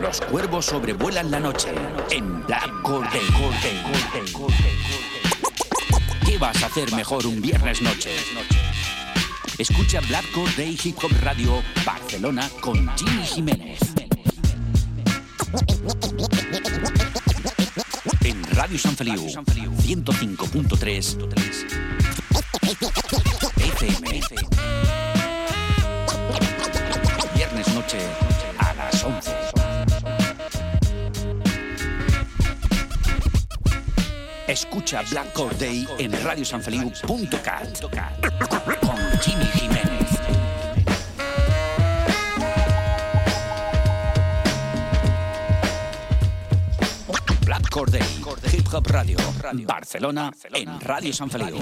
Los cuervos sobrevuelan la noche en Black Corday. ¿Qué vas a hacer mejor un viernes noche? Escucha Black Corday Hip Hop Radio Barcelona con Jimmy Jiménez. En Radio San Feliu 105.3 Viernes noche a las 11. Escucha Black Corday en radiosanfeliu.cat con Jimmy Jiménez. Black Corday, Hip Hop Radio, Barcelona, en Radio San Feliu.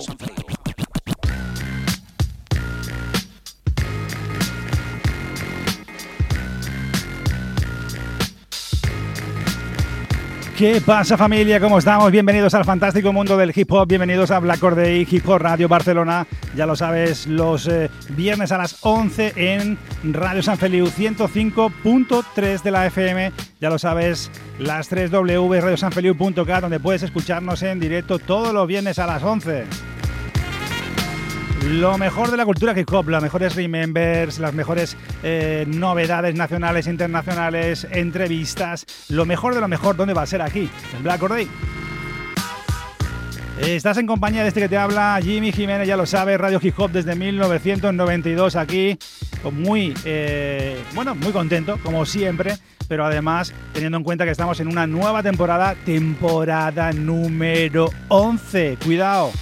¿Qué pasa familia? ¿Cómo estamos? Bienvenidos al fantástico mundo del hip hop, bienvenidos a Black Corday Hip Hop Radio Barcelona. Ya lo sabes, los eh, viernes a las 11 en Radio San Feliu 105.3 de la FM. Ya lo sabes, las 3 W radiosanfeliu.k donde puedes escucharnos en directo todos los viernes a las 11. Lo mejor de la cultura hip hop, las mejores remembers, las mejores eh, novedades nacionales internacionales, entrevistas, lo mejor de lo mejor, ¿dónde va a ser aquí? En Black Corday. Estás en compañía de este que te habla, Jimmy Jiménez, ya lo sabes, Radio Hip Hop desde 1992 aquí, muy, eh, bueno, muy contento, como siempre, pero además teniendo en cuenta que estamos en una nueva temporada, temporada número 11, cuidado.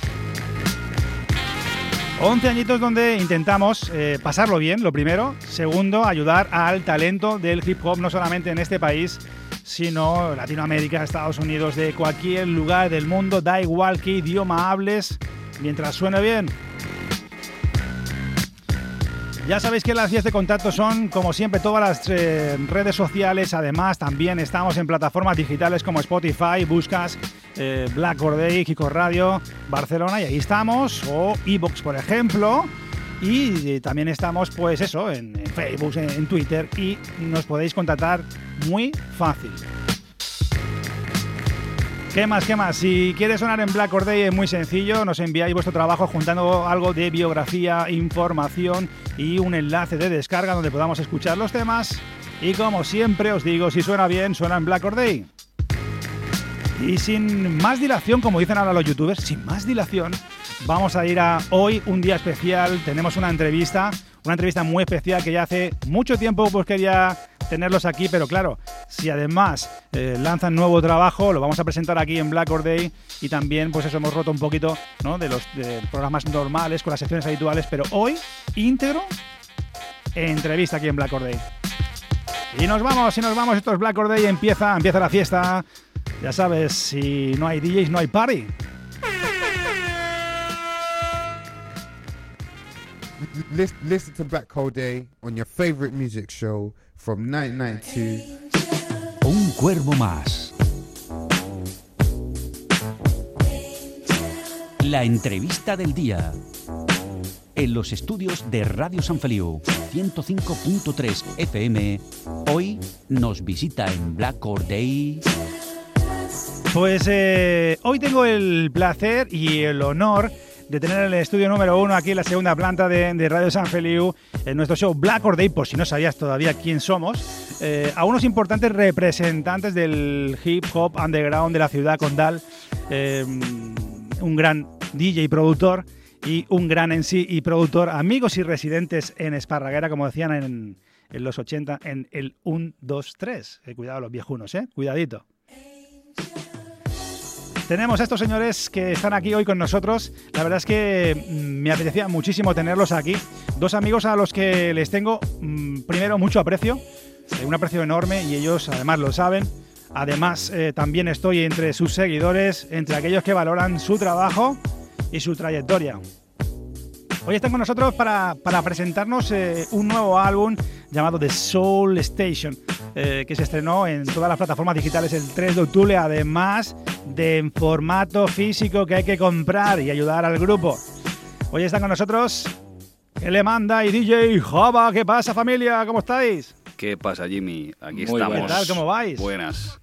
11 añitos donde intentamos eh, pasarlo bien, lo primero. Segundo, ayudar al talento del hip hop, no solamente en este país, sino Latinoamérica, Estados Unidos, de cualquier lugar del mundo, da igual qué idioma hables, mientras suene bien. Ya sabéis que las vías de contacto son, como siempre, todas las eh, redes sociales. Además, también estamos en plataformas digitales como Spotify. Buscas eh, Black Kiko Radio, Barcelona y ahí estamos. O Evox, por ejemplo. Y eh, también estamos, pues eso, en, en Facebook, en, en Twitter. Y nos podéis contactar muy fácil. ¿Qué más? ¿Qué más? Si quieres sonar en Black Corday es muy sencillo, nos enviáis vuestro trabajo juntando algo de biografía, información y un enlace de descarga donde podamos escuchar los temas. Y como siempre os digo, si suena bien, suena en Black Corday. Y sin más dilación, como dicen ahora los youtubers, sin más dilación, vamos a ir a hoy, un día especial. Tenemos una entrevista, una entrevista muy especial que ya hace mucho tiempo pues quería tenerlos aquí, pero claro, si además eh, lanzan nuevo trabajo, lo vamos a presentar aquí en Black Or Day y también pues eso hemos roto un poquito de los programas normales con las secciones habituales, pero hoy íntegro entrevista aquí en Black Or Day. Y nos vamos, y nos vamos, esto es Black Or Day, empieza, empieza la fiesta. Ya sabes, si no hay DJs no hay party. Listen, listen to Black Hole Day on your favorite music show from 1992. Un cuervo más. La entrevista del día. En los estudios de Radio San Feliu 105.3 FM, hoy nos visita en Black Or Day. Pues eh, hoy tengo el placer y el honor de tener el estudio número uno aquí en la segunda planta de, de Radio San Feliu, en nuestro show Black Or Day, por si no sabías todavía quién somos, eh, a unos importantes representantes del hip hop underground de la ciudad condal, eh, un gran DJ y productor y un gran en sí y productor, amigos y residentes en Esparraguera, como decían en, en los 80, en el 1, 2, 3. Eh, cuidado los viejunos, ¿eh? Cuidadito. Tenemos a estos señores que están aquí hoy con nosotros. La verdad es que mm, me apetecía muchísimo tenerlos aquí. Dos amigos a los que les tengo, mm, primero, mucho aprecio, eh, un aprecio enorme y ellos además lo saben. Además, eh, también estoy entre sus seguidores, entre aquellos que valoran su trabajo y su trayectoria. Hoy están con nosotros para, para presentarnos eh, un nuevo álbum llamado The Soul Station, eh, que se estrenó en todas las plataformas digitales el 3 de octubre, además de en formato físico que hay que comprar y ayudar al grupo. Hoy están con nosotros le manda y DJ Java. ¿Qué pasa, familia? ¿Cómo estáis? ¿Qué pasa, Jimmy? Aquí Muy estamos. ¿Qué tal? ¿Cómo vais? Buenas.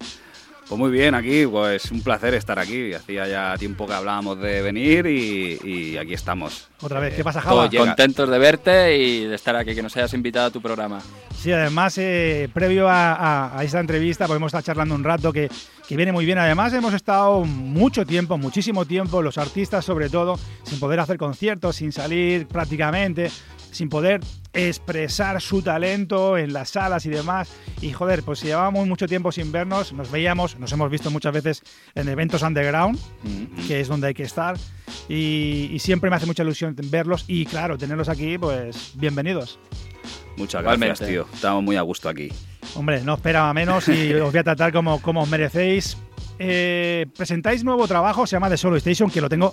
Pues muy bien, aquí, pues un placer estar aquí. Hacía ya tiempo que hablábamos de venir y, y aquí estamos. Otra vez, Eh, ¿qué pasa, todo Java? Contentos de verte y de estar aquí, que nos hayas invitado a tu programa. Sí, además, eh, previo a, a- a esta entrevista, podemos estar charlando un rato que, que viene muy bien. Además, hemos estado mucho tiempo, muchísimo tiempo, los artistas sobre todo, sin poder hacer conciertos, sin salir prácticamente, sin poder expresar su talento en las salas y demás. Y joder, pues si llevábamos mucho tiempo sin vernos, nos veíamos, nos hemos visto muchas veces en eventos underground, que es donde hay que estar. Y, y siempre me hace mucha ilusión verlos y claro, tenerlos aquí, pues bienvenidos. Muchas Igualmente. gracias, tío. Estamos muy a gusto aquí. Hombre, no esperaba menos y os voy a tratar como, como os merecéis. Eh, presentáis nuevo trabajo, se llama The Solo Station, que lo tengo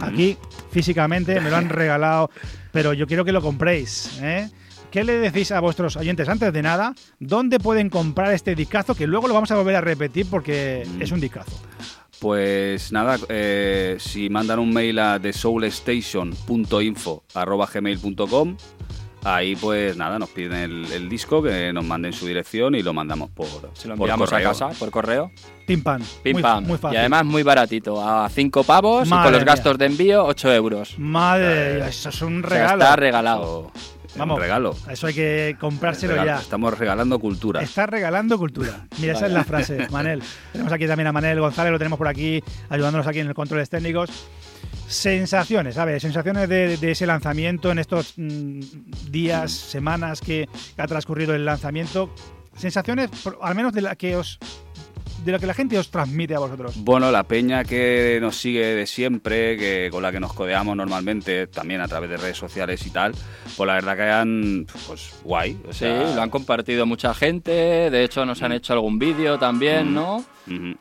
aquí físicamente, me lo han regalado, pero yo quiero que lo compréis. ¿eh? ¿Qué le decís a vuestros oyentes antes de nada? ¿Dónde pueden comprar este discazo? Que luego lo vamos a volver a repetir porque Mm. es un discazo. Pues nada, eh, si mandan un mail a thesoulstation.info.gmail.com Ahí pues nada, nos piden el, el disco, que nos manden su dirección y lo mandamos por, Si lo por enviamos correo. a casa por correo, Pim pam. pim muy, pam. Muy fácil. y además muy baratito, a 5 pavos y con los mía. gastos de envío 8 euros. Madre Eh, eso es un O sea, regalo. está regalado. Vamos. Un regalo. Eso hay que comprárselo Regalo. ya. Estamos regalando cultura. Está regalando cultura. Mira, esa es la frase, Manel. Tenemos aquí también a Manel González, lo tenemos por aquí, ayudándonos aquí en los controles técnicos. Sensaciones, a ver, sensaciones de, ese lanzamiento en estos mm, días, semanas que ha transcurrido el lanzamiento. Sensaciones, por- al menos de la que os, de lo que la gente os transmite a vosotros. Bueno, la peña que nos sigue de siempre, que con la que nos codeamos normalmente, también a través de redes sociales y tal, pues la verdad que han, pues guay. O Sí, lo han compartido mucha gente, de hecho nos han hecho algún vídeo también, Mm. ¿no?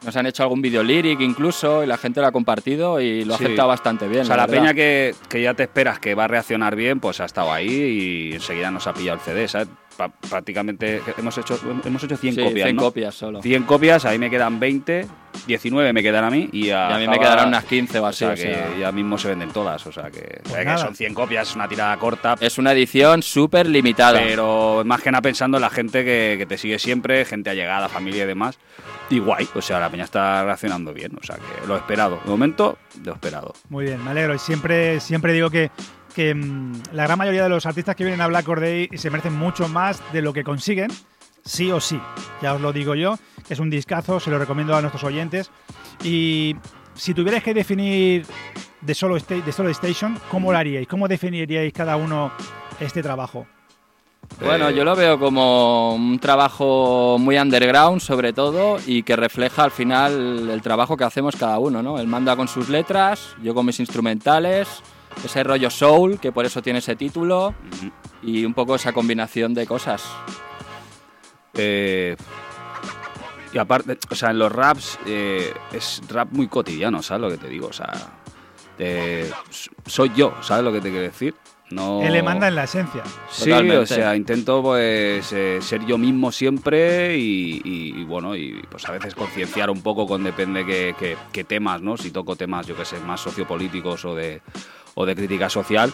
Nos han hecho algún vídeo lyric incluso y la gente lo ha compartido y lo ha Sí. aceptado bastante bien. O sea, la, verdad. peña que, que ya te esperas que va a reaccionar bien, pues ha estado ahí y enseguida nos ha pillado el CD, ¿sabes? Prácticamente hemos hecho, hemos hecho 100 Sí, copias, 100 ¿no? copias solo. 100 copias, ahí me quedan 20, 19 me quedan a mí y a, Y a mí me quedarán unas 15 o O así. sea o que sea, ya mismo se venden todas, o sea que, Pues que nada. son 100 copias, es una tirada corta, Es una edición súper limitada. pero más que nada pensando en la gente que, que te sigue siempre, gente allegada, familia y demás. Y guay, o sea, la peña está reaccionando bien, o sea que lo esperado. De momento, lo esperado. Muy bien, me alegro. Y siempre, siempre digo que, que mm, la gran mayoría de los artistas que vienen a Black Or Day se merecen mucho más de lo que consiguen, sí o sí. Ya os lo digo yo, es un discazo, se lo recomiendo a nuestros oyentes. Y si tuvierais que definir de Solo, de Solo Station, ¿cómo lo haríais? ¿Cómo definiríais cada uno este trabajo? Bueno, yo lo veo como un trabajo muy underground, sobre todo, y que refleja al final el trabajo que hacemos cada uno, ¿no? Él manda con sus letras, yo con mis instrumentales, ese rollo soul, que por eso tiene ese título, y un poco esa combinación de cosas. Eh, y aparte, o sea, en los raps eh, es rap muy cotidiano, ¿sabes lo que te digo? O sea, eh, soy yo, ¿sabes lo que te quiero decir? No... Él le manda en la esencia. Sí, Totalmente. o sea, intento pues eh, ser yo mismo siempre y, y- y, bueno, y pues a veces concienciar un poco con depende qué, qué- qué temas, ¿no? Si toco temas, yo que sé, más sociopolíticos o de, o de crítica social,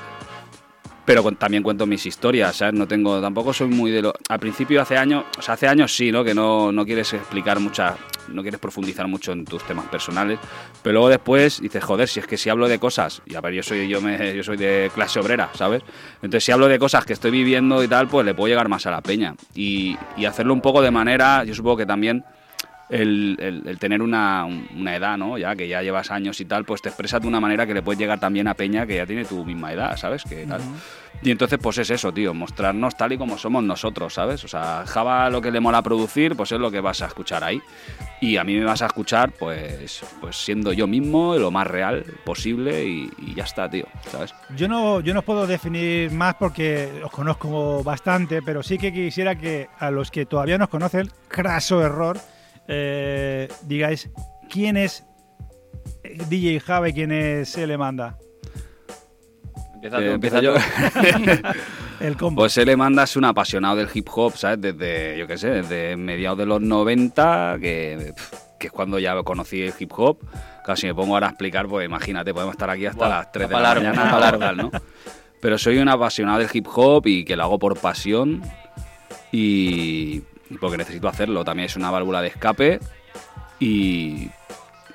pero también cuento mis historias, ¿sabes? No tengo, tampoco soy muy de lo... Al principio, hace años, o sea, hace años sí, ¿no? Que no, no quieres explicar mucha, no quieres profundizar mucho en tus temas personales, pero luego después dices, joder, si es que si hablo de cosas, y a ver, yo soy, yo me, yo soy de clase obrera, ¿sabes? Entonces, si hablo de cosas que estoy viviendo y tal, pues le puedo llegar más a la peña. Y, y hacerlo un poco de manera, yo supongo que también el, el- el tener una, un- una edad, ¿no? Ya que ya llevas años y tal, pues te expresas de una manera que le puedes llegar también a Peña que ya tiene tu misma edad, ¿sabes? Que tal. Y entonces, pues es eso, tío, mostrarnos tal y como somos nosotros, ¿sabes? O sea, Java lo que le mola producir, pues es lo que vas a escuchar ahí. Y a mí me vas a escuchar, pues, pues siendo yo mismo, lo más real posible y, y ya está, tío, ¿sabes? Yo no, yo no os puedo definir más porque os conozco bastante, pero sí que quisiera que a los que todavía nos conocen, craso error, eh, digáis quién es eh, DJ Java y quién es Se le manda. Empieza tú, Eh, empieza. El combo. Pues él manda es un apasionado del hip hop, ¿sabes? Desde, yo qué sé, desde mediados de los 90, que es cuando ya conocí el hip hop. Casi me pongo ahora a explicar, pues imagínate, podemos estar aquí hasta las 3 de la largo, mañana largo. tal, ¿no? Pero soy un apasionado del hip hop y que lo hago por pasión y porque necesito hacerlo. También es una válvula de escape y,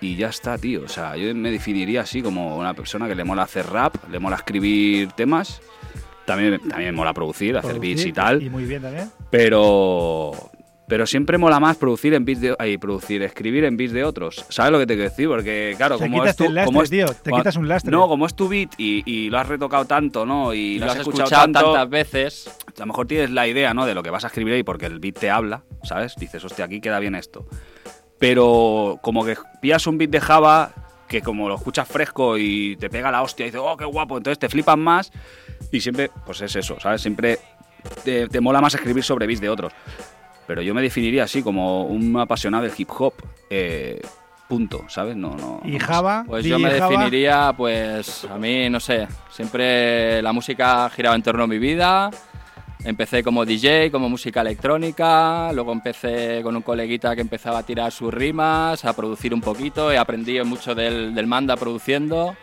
y ya está, tío. O sea, yo me definiría así como una persona que le mola hacer rap, le mola escribir temas. También, también me mola producir, hacer Producir, beats y tal. Y muy bien también. Pero pero siempre mola más producir en beats de ay, producir, escribir en beats de otros. ¿Sabes lo que te quiero decir? Porque claro, Te como quitas es tu, el lastre, como es- tío, te quitas un lastre. No, como es tu beat y, y lo has retocado tanto, ¿no? Y, Y lo lo has has escuchado, escuchado tanto, tantas veces. a lo mejor tienes la idea, ¿no? De lo que vas a escribir ahí porque el beat te habla, ¿sabes? Dices, hostia, aquí queda bien esto. Pero como que pillas un beat de Java que como lo escuchas fresco y te pega la hostia y dices, oh, qué guapo, entonces te flipan más y siempre, pues es eso, ¿sabes? Siempre te, te mola más escribir sobre beats de otros. Pero yo me definiría así como un apasionado del hip hop, eh, punto, ¿sabes? No, no. Y. Java. Pues yo me Java, definiría, pues a mí, no sé, siempre la música ha girado en torno a mi vida. Empecé como DJ, como música electrónica, luego empecé con un coleguita que empezaba a tirar sus rimas, a producir un poquito, he aprendido mucho del, del manda produciendo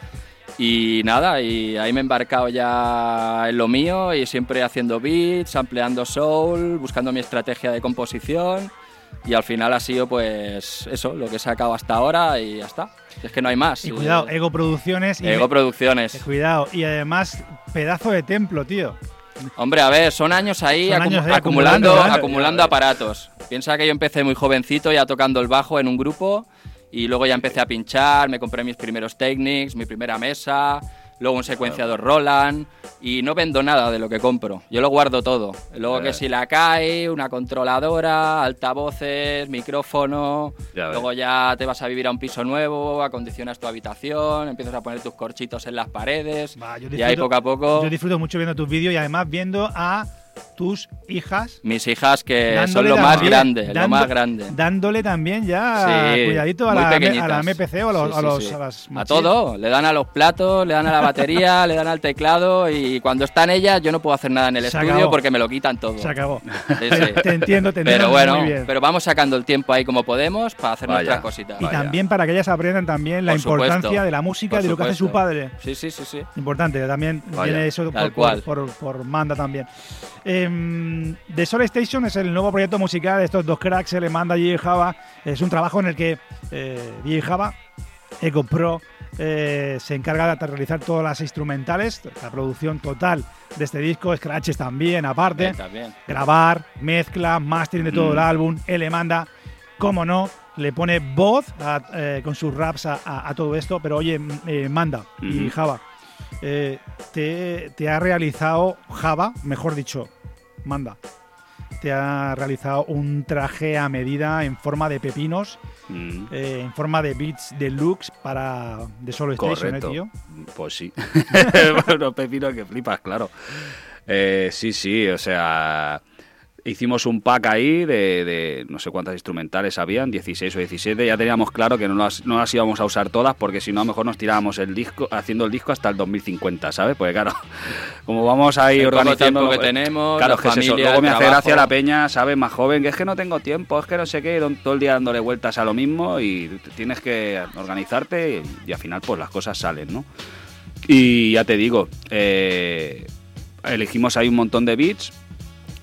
y nada, y ahí me he embarcado ya en lo mío y siempre haciendo beats, ampliando soul, buscando mi estrategia de composición y al final ha sido pues eso, lo que he sacado hasta ahora y ya está. Es que no hay más. Y cuidado, Eh, Ego Producciones. Y Ego Producciones. eh, Cuidado. Y además, pedazo de templo, tío. Hombre, a ver, son años ahí, Son acumu- años ahí acumulando, acumulando, acumulando, aparatos. Piensa que yo empecé muy jovencito ya tocando el bajo en un grupo y luego ya empecé a pinchar, me compré mis primeros Technics, mi primera mesa, luego un secuenciador Roland y no vendo nada de lo que compro, yo lo guardo todo. Luego que si la cae, una controladora, altavoces, micrófono, Ya ves. luego ya te vas a vivir a un piso nuevo, acondicionas tu habitación, empiezas a poner tus corchitos en las paredes Va, yo y ahí disfruto- poco a poco... Yo disfruto mucho viendo tus vídeos y además viendo a tus hijas. Mis hijas que son lo más también- grande, lo más grande. Dándole también ya Sí, cuidadito a la, a la MPC o a los, Sí, a sí, los- sí. a las A machines. todo, le dan a los platos, le dan a la batería, le dan al teclado y cuando están ellas yo no puedo hacer nada en el Se estudio acabó. porque me lo quitan todo. Se acabó. Sí, sí. Te entiendo, te entiendo Pero bueno, muy bien. pero vamos sacando el tiempo ahí como podemos para hacer Vaya. nuestras cositas. y Vaya. también para que ellas aprendan también la Por supuesto. importancia de la música, Por de lo que hace su padre. Sí, sí, sí, sí. Importante, también Vaya, viene eso tal por, cual. por, por- por Manda también. Em, The Soul Station es el nuevo proyecto musical de estos dos cracks, se le manda DJ Java. Es un trabajo en el que eh, DJ Java, Eco Pro, eh, se encarga de realizar todas las instrumentales, la producción total de este disco, scratches también, aparte, Sí, también. grabar, mezcla, mastering de todo Mm. el álbum, él le manda, cómo no, le pone voz a- eh, con sus raps a, a- a todo esto, pero oye, m- eh, manda y. Java, eh, te, te ha realizado Java, mejor dicho, manda, te ha realizado un traje a medida en forma de pepinos, Mm, eh, en forma de beats deluxe para The Solo Station, ¿eh, correcto. tío? Pues sí. bueno, pepino que flipas, claro. Eh, sí, sí, o sea, hicimos un pack ahí de, de no sé cuántas instrumentales habían, 16 o 17. Ya teníamos claro que no las, no las íbamos a usar todas porque si no, a lo mejor nos tirábamos el disco, haciendo el disco hasta el 2050, ¿sabes? Porque claro, como vamos ahí El organizando. tiempo que tenemos, Claro, la es que es eso. familia, Luego el me hace gracia la peña, ¿sabes? Más joven, que es que no tengo tiempo, es que no sé qué, todo el día dándole vueltas a lo mismo y tienes que organizarte y, y al final pues las cosas salen, ¿no? Y ya te digo, eh, elegimos ahí un montón de beats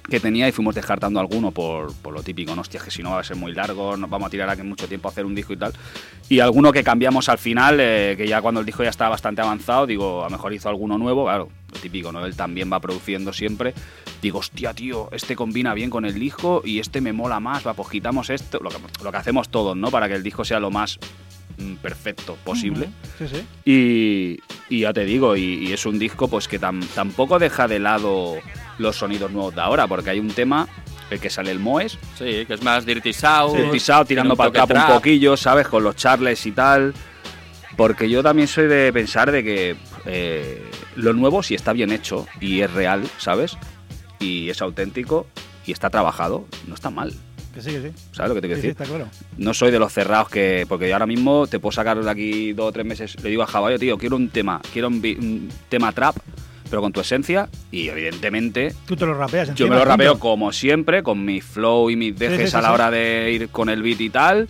que tenía y fuimos descartando alguno por, por lo típico, ¿no? Hostia, que si no va a ser muy largo, nos vamos a tirar aquí mucho tiempo a hacer un disco y tal. Y alguno que cambiamos al final, eh, que ya cuando el disco ya estaba bastante avanzado, digo, a lo mejor hizo alguno nuevo, claro, lo típico, ¿no? Él también va produciendo siempre. Digo, hostia, tío, este combina bien con el disco y este me mola más, va, pues quitamos esto, lo que, lo que hacemos todos, ¿no? Para que el disco sea lo más mm, perfecto posible. Sí, sí. Y, y ya te digo, y, y es un disco pues que tam- tampoco deja de lado los sonidos nuevos de ahora, porque hay un tema, el que sale el Moes, Sí, que es más Dirty South. el pisado tirando para el capo un poquillo, ¿sabes? Con los charles y tal. Porque yo también soy de pensar de que eh, lo nuevo, si está bien hecho y es real, ¿sabes? Y es auténtico y está trabajado, no está mal. Que sí, que sí. ¿Sabes lo que te quiero Sí, sí, decir? está claro. No soy de los cerrados que. Porque yo ahora mismo te puedo sacar de aquí dos o tres meses. Le digo a "Oye, tío, quiero un tema, quiero un, un tema trap, pero con tu esencia. Y evidentemente, Tú te lo rapeas yo me lo rapeo punto. como siempre, con mi flow y mis dejes sí, a la sí. hora de ir con el beat y tal.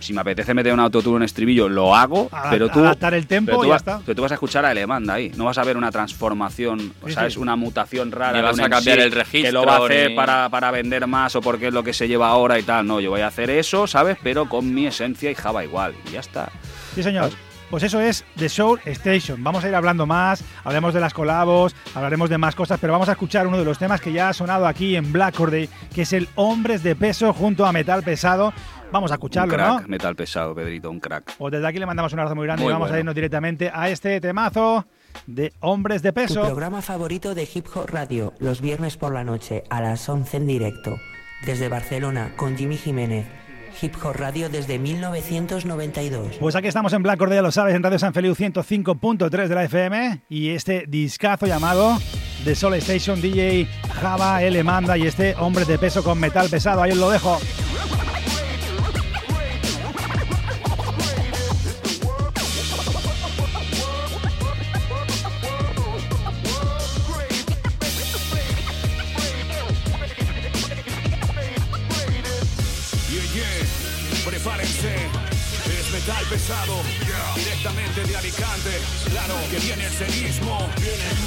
si me apetece meter un autotune en estribillo, lo hago, Adap- pero tú... adaptar el tempo pero tú y ya está. Pero tú vas a escuchar a Elemanda ahí, no vas a ver una transformación, Sí, ¿sabes? sí. Una mutación rara. Ni vas a cambiar el registro, Que lo va a hacer ni- para, para vender más o porque es lo que se lleva ahora y tal. No, yo voy a hacer eso, ¿sabes? Pero con mi esencia y Java igual. Y ya está. Sí, señor. Pues eso es The Soul Station. Vamos a ir hablando más, hablaremos de las colabos, hablaremos de más cosas, pero vamos a escuchar uno de los temas que ya ha sonado aquí en Black Corday, que es el Hombres de Peso junto a Metal Pesado. Vamos a Un escucharlo, crack, ¿no? metal pesado, Pedrito, un crack. Pues desde aquí le mandamos un abrazo muy grande Muy y vamos a irnos directamente a este temazo de Hombres de Tu Peso. programa favorito de Hip Hop Radio, los viernes por la noche a las 11 en directo. Desde Barcelona, con Jimmy Jiménez. Hip Hop Radio desde 1992. Pues aquí estamos en Black ya lo sabes, en Radio San Feliu 105.3 de la FM y este discazo llamado The Soul Station DJ Java L Manda y este Hombres de Peso con metal pesado. Ahí os lo dejo. Pesado, directamente de Alicante. Claro que viene el cenismo.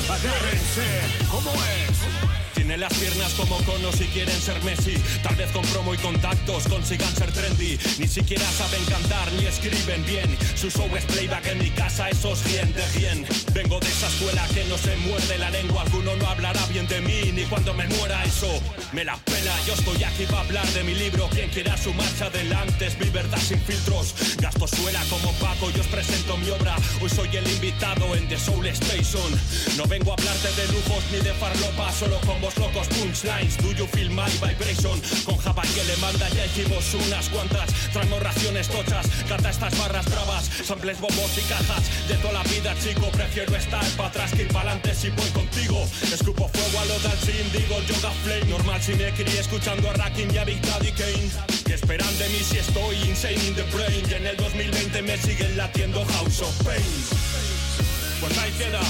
Agárrense, ¿cómo es? Tiene las piernas como conos y quieren ser Messi. Tal vez con promo y contactos consigan ser trendy. Ni siquiera saben cantar ni escriben bien. Su show es playback en mi casa, eso es bien de bien. Vengo de esa escuela que no se muerde la lengua. Alguno no hablará bien de mí ni cuando me muera eso. Me la pela, yo estoy aquí para hablar de mi libro. Quien quiera su marcha adelante es mi verdad sin filtros. Gasto suela como Paco, yo os presento mi obra. Hoy soy el invitado en The Soul Station. No vengo a hablarte de lujos ni de farlopa, solo con vos locos punchlines. Do you feel my vibration? Con Java que le manda ya hicimos unas cuantas. Traemos raciones tochas, cata estas barras bravas. Samples, bombos y cajas. De toda la vida, chico, prefiero estar para atrás que ir para adelante si voy contigo. Escupo fuego a lo sin, digo yoga flame. Normal si me crié escuchando a Rakim y a Big Daddy Kane. ¿Qué esperan de mí si estoy insane in the brain? Y en el 2020 me siguen latiendo House of Pain. Pues ahí queda.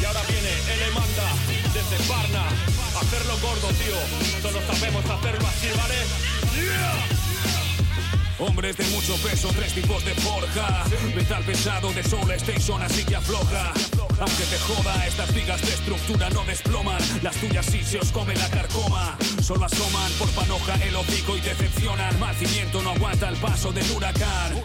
Y ahora viene, le manda desde Barna. Hacerlo gordo, tío. Solo sabemos hacerlo así, ¿vale? Hombres de mucho peso, tres tipos de forja. Metal pesado de Soul Station, así que afloja. Aunque te joda, estas vigas de estructura no desploman. Las tuyas sí se os come la carcoma. Solo asoman por panoja el hocico y decepcionan. Mal cimiento no aguanta el paso del huracán.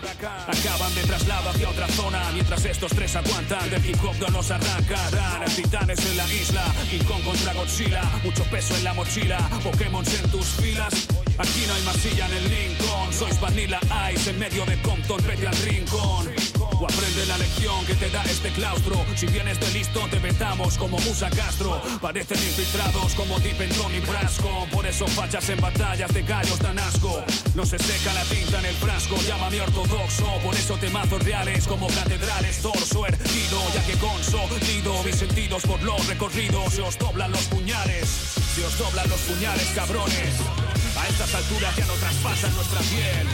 Acaban de traslado hacia otra zona. Mientras estos tres aguantan, del hip hop no nos arrancarán. Titanes en la isla, King Kong contra Godzilla. Mucho peso en la mochila, Pokémon en tus filas. Aquí no hay masilla en el Lincoln. Sois Vanilla Ice en medio de Compton, vete al rincón. O aprende la lección que te da este claustro. Si vienes de listo, te vetamos como Musa Castro. Parecen infiltrados como Deep en Tony Brasco. Por eso fachas en batallas de gallos dan asco. No se seca la tinta en el frasco, llámame ortodoxo. Por eso temazos reales como catedrales, torso erguido. Ya que consolido mis sentidos por los recorridos. Se os doblan los puñales, se os doblan los puñales, cabrones. A estas alturas ya no traspasan nuestra piel.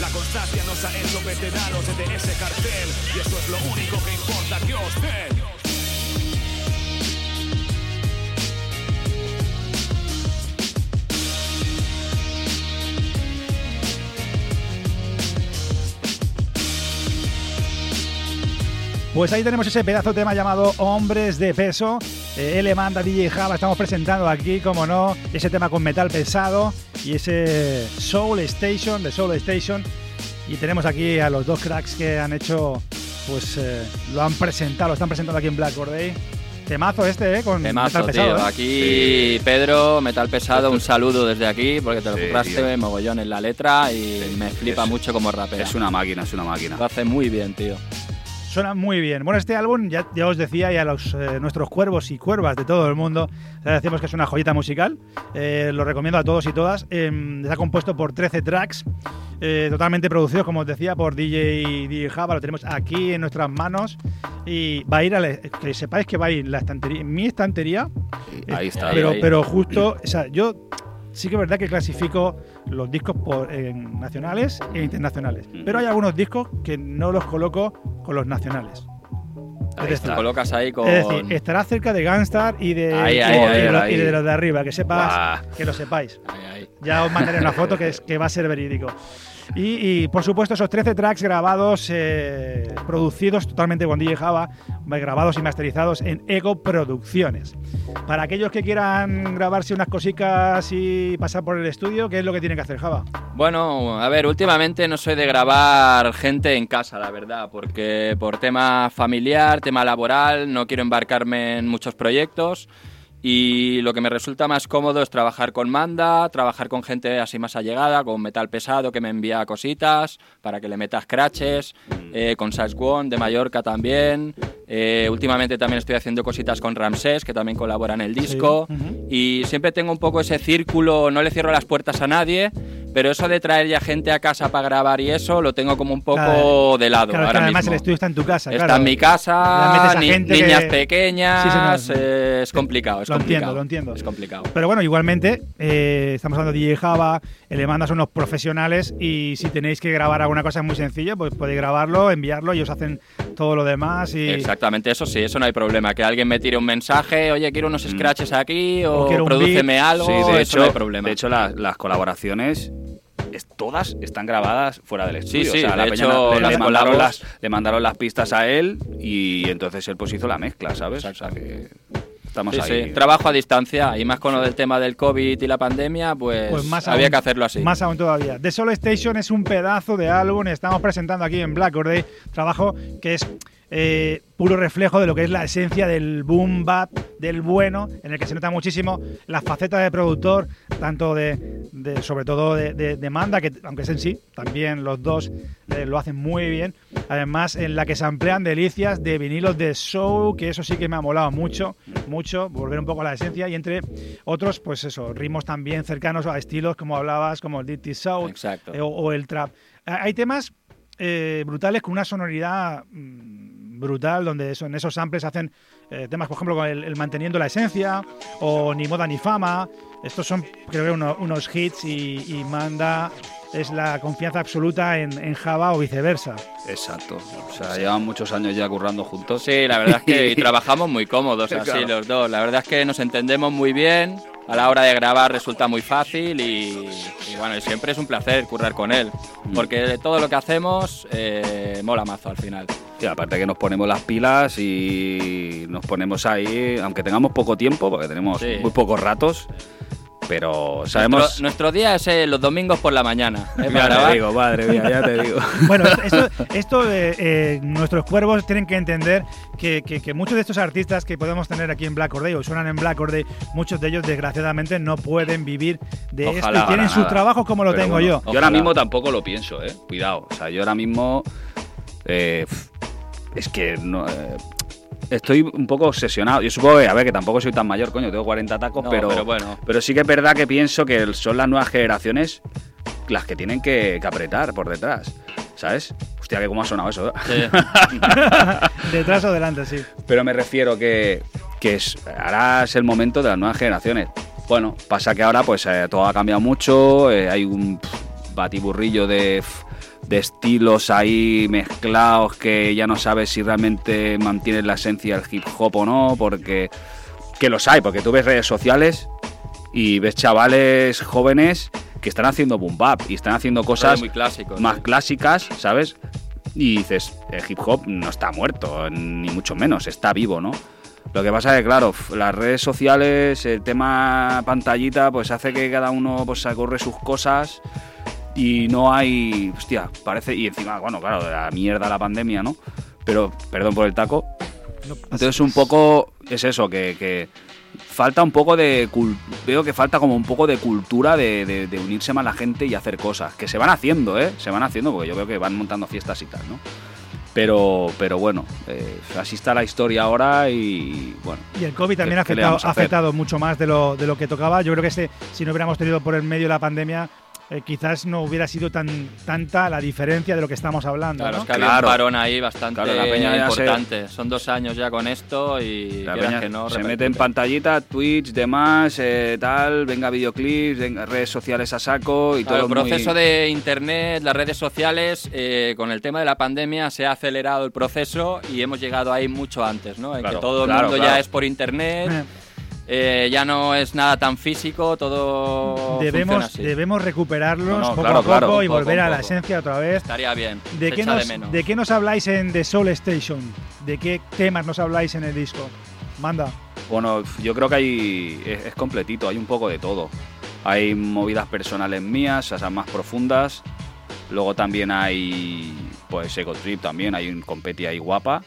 La constancia nos ha hecho veteranos de ese cartel. Y eso es lo único que importa que os den. Pues ahí tenemos ese pedazo de tema llamado Hombres de Peso. Eh, L manda DJ Java, estamos presentando aquí, como no, ese tema con metal pesado y ese Soul Station, de Soul Station. Y tenemos aquí a los dos cracks que han hecho, pues eh, lo han presentado, lo están presentando aquí en Black Day. Temazo este, ¿eh? Con Temazo, metal tío. pesado. ¿eh? Aquí, Pedro, Metal Pesado, un saludo desde aquí, porque te lo Sí, curraste tío. mogollón en la letra y me flipa es- mucho como rapea. Es una máquina, es una máquina. Lo hace muy bien, tío. Suena muy bien. Bueno, este álbum, ya, ya os decía, y a los, eh, nuestros cuervos y cuervas de todo el mundo, decimos que es una joyita musical. Eh, lo recomiendo a todos y todas. Eh, está compuesto por 13 tracks, eh, totalmente producidos, como os decía, por DJ, DJ Java. Lo tenemos aquí en nuestras manos. Y va a ir a la- que sepáis que va a ir la estantería, mi estantería. Ahí está. pero, ahí. pero justo, o sea, yo sí que es verdad que clasifico los discos por, en nacionales e internacionales. Pero hay algunos discos que no los coloco con los nacionales. Ahí Es decir, colocas ahí con. es decir, estará cerca de Gunstar y de, Ahí, y ahí, de- ahí, y de los- de arriba, que sepas, que lo sepáis. Ya os mandaré una foto que, es, que va a ser verídico. Y, por supuesto esos 13 tracks grabados, eh, producidos totalmente con DJ Java, grabados y masterizados en Ego Producciones. Para aquellos que quieran grabarse unas cositas y pasar por el estudio, ¿qué es lo que tienen que hacer Java? Bueno, a ver, últimamente no soy de grabar gente en casa, la verdad, porque por tema familiar, tema laboral, no quiero embarcarme en muchos proyectos. Y lo que me resulta más cómodo es trabajar con Manda, trabajar con gente así más allegada, con metal pesado que me envía cositas para que le metas scratches, eh, con Sax One de Mallorca también. Eh, últimamente también estoy haciendo cositas con Ramsés, que también colabora en el disco. Y siempre tengo un poco ese círculo, no le cierro las puertas a nadie, pero eso de traer ya gente a casa para grabar y eso lo tengo como un poco de lado. Claro, ahora además mismo. el estudio está en tu casa. Está claro. en mi casa, ni- niñas que- pequeñas, Sí, eh, es complicado, es lo entiendo, lo entiendo. Es complicado. Pero bueno, igualmente, eh, estamos hablando de DJ Java, Elemanda son unos profesionales y si tenéis que grabar alguna cosa muy sencilla, pues podéis grabarlo, enviarlo y os hacen todo lo demás. Y, Exactamente, eso sí, eso no hay problema. Que alguien me tire un mensaje, oye, quiero unos scratches aquí, o, O quiero un prodúceme beat. algo, Sí, de eso hecho, no hay problema. de hecho la- las colaboraciones es- todas están grabadas fuera del estudio. sí, o sea, de la peña hecho, le, mandaron las, le mandaron las pistas a él y entonces él pues hizo la mezcla, ¿sabes? O sea que estamos Sí, ahí. sí, trabajo a distancia y más con lo del tema del COVID y la pandemia, pues, Pues más había aún- que hacerlo así. Más aún todavía. The Soul Station es un pedazo de álbum. Estamos presentando aquí en Black Or Day trabajo que es eh, puro reflejo de lo que es la esencia del boom bap, del bueno, en el que se nota muchísimo la faceta de productor, tanto de, de- sobre todo de, de- de Manda, que aunque es en sí, también los dos eh, lo hacen muy bien. Además, en la que se emplean delicias de vinilos de show, que eso sí que me ha molado mucho, mucho, volver un poco a la esencia. Y entre otros, pues eso, ritmos también cercanos a estilos, como hablabas, como el Dirty Exacto. eh, o, o el trap. Ha- Hay temas eh, brutales con una sonoridad mm, brutal, donde eso, en esos samples hacen eh, temas, por ejemplo, con el, el Manteniendo la Esencia o Ni Moda ni Fama. Estos son, creo que, uno- unos hits y, y manda es la confianza absoluta en, en Java o viceversa. Exacto. O sea, llevan muchos años ya currando juntos. Sí, la verdad es que y trabajamos muy cómodos así Claro. los dos. La verdad es que nos entendemos muy bien. A la hora de grabar resulta muy fácil y, y bueno, siempre es un placer currar con él. Mm. Porque todo lo que hacemos eh, mola mazo al final. Y aparte que nos ponemos las pilas y nos ponemos ahí, aunque tengamos poco tiempo, porque tenemos Sí. muy pocos ratos, pero sabemos... Nuestro, nuestro día es eh, los domingos por la mañana. ¿eh? Ya te digo, madre mía, ya te digo. Bueno, esto, esto eh, eh, nuestros cuervos tienen que entender que, que- que muchos de estos artistas que podemos tener aquí en Black Day o suenan en Black Day, muchos de ellos desgraciadamente no pueden vivir de Ojalá, esto y tienen sus trabajos como lo Pero tengo bueno, yo. Yo ahora mismo tampoco lo pienso, eh. Cuidado. O sea, yo ahora mismo. eh, es que no. Estoy un poco obsesionado. Yo supongo que, a ver, que tampoco soy tan mayor, coño, tengo 40 tacos, No, pero, pero bueno. pero sí que es verdad que pienso que son las nuevas generaciones las que tienen que, que apretar por detrás, ¿sabes? Hostia, que cómo ha sonado eso. ¿eh? Detrás o delante, sí. Pero me refiero que, que es, ahora es el momento de las nuevas generaciones. Bueno, pasa que ahora pues eh, todo ha cambiado mucho, eh, hay un batiburrillo de, de estilos ahí mezclados que ya no sabes si realmente mantienen la esencia del hip hop o no, porque que los hay, porque tú ves redes sociales y ves chavales jóvenes que están haciendo boom bap y están haciendo cosas muy clásicos, más sí. clásicas, ¿sabes? Y dices, el hip hop no está muerto, ni mucho menos, está vivo, ¿no? Lo que pasa es que, claro, las redes sociales, el tema pantallita, pues hace que cada uno pues se corre sus cosas y no hay. Hostia, parece. Y encima, bueno, claro, la mierda la pandemia, ¿no? Pero, perdón por el taco. Entonces, un poco. Es eso, que. que falta un poco de. Veo que falta como un poco de cultura de, de- de unirse más la gente y hacer cosas. Que se van haciendo, ¿eh? Se van haciendo, porque yo veo que van montando fiestas y tal, ¿no? Pero, pero bueno, eh, así está la historia ahora y bueno. Y el COVID también ¿qué- ha afectado mucho más de lo, de lo que tocaba. Yo creo que este, si no hubiéramos tenido por el medio la pandemia, eh, quizás no hubiera sido tan tanta la diferencia de lo que estamos hablando. Claro, ¿no? es que había Claro. un parón ahí bastante Claro, la peña ya se- importante. Son dos años ya con esto y La peña que no, se mete en pantallita, Twitch, demás, eh, tal, venga videoclips, venga redes sociales a saco y Claro, todo el muy- proceso de internet, las redes sociales, eh, con el tema de la pandemia se ha acelerado el proceso y hemos llegado ahí mucho antes, ¿no? En Claro, que todo el claro, mundo claro. ya es por internet. Eh, ya no es nada tan físico, todo Debemos, así. debemos recuperarlos No, no, poco claro, a poco claro, y poco volver a la esencia otra vez. Estaría bien. ¿De se qué, echa nos, de menos. ¿De qué nos habláis en The Soul Station? ¿De qué temas nos habláis en el disco? Manda. Bueno, yo creo que hay es, es completito, hay un poco de todo. Hay movidas personales mías, esas más profundas. Luego también hay, pues, Ego Trip también, hay un competi ahí guapa.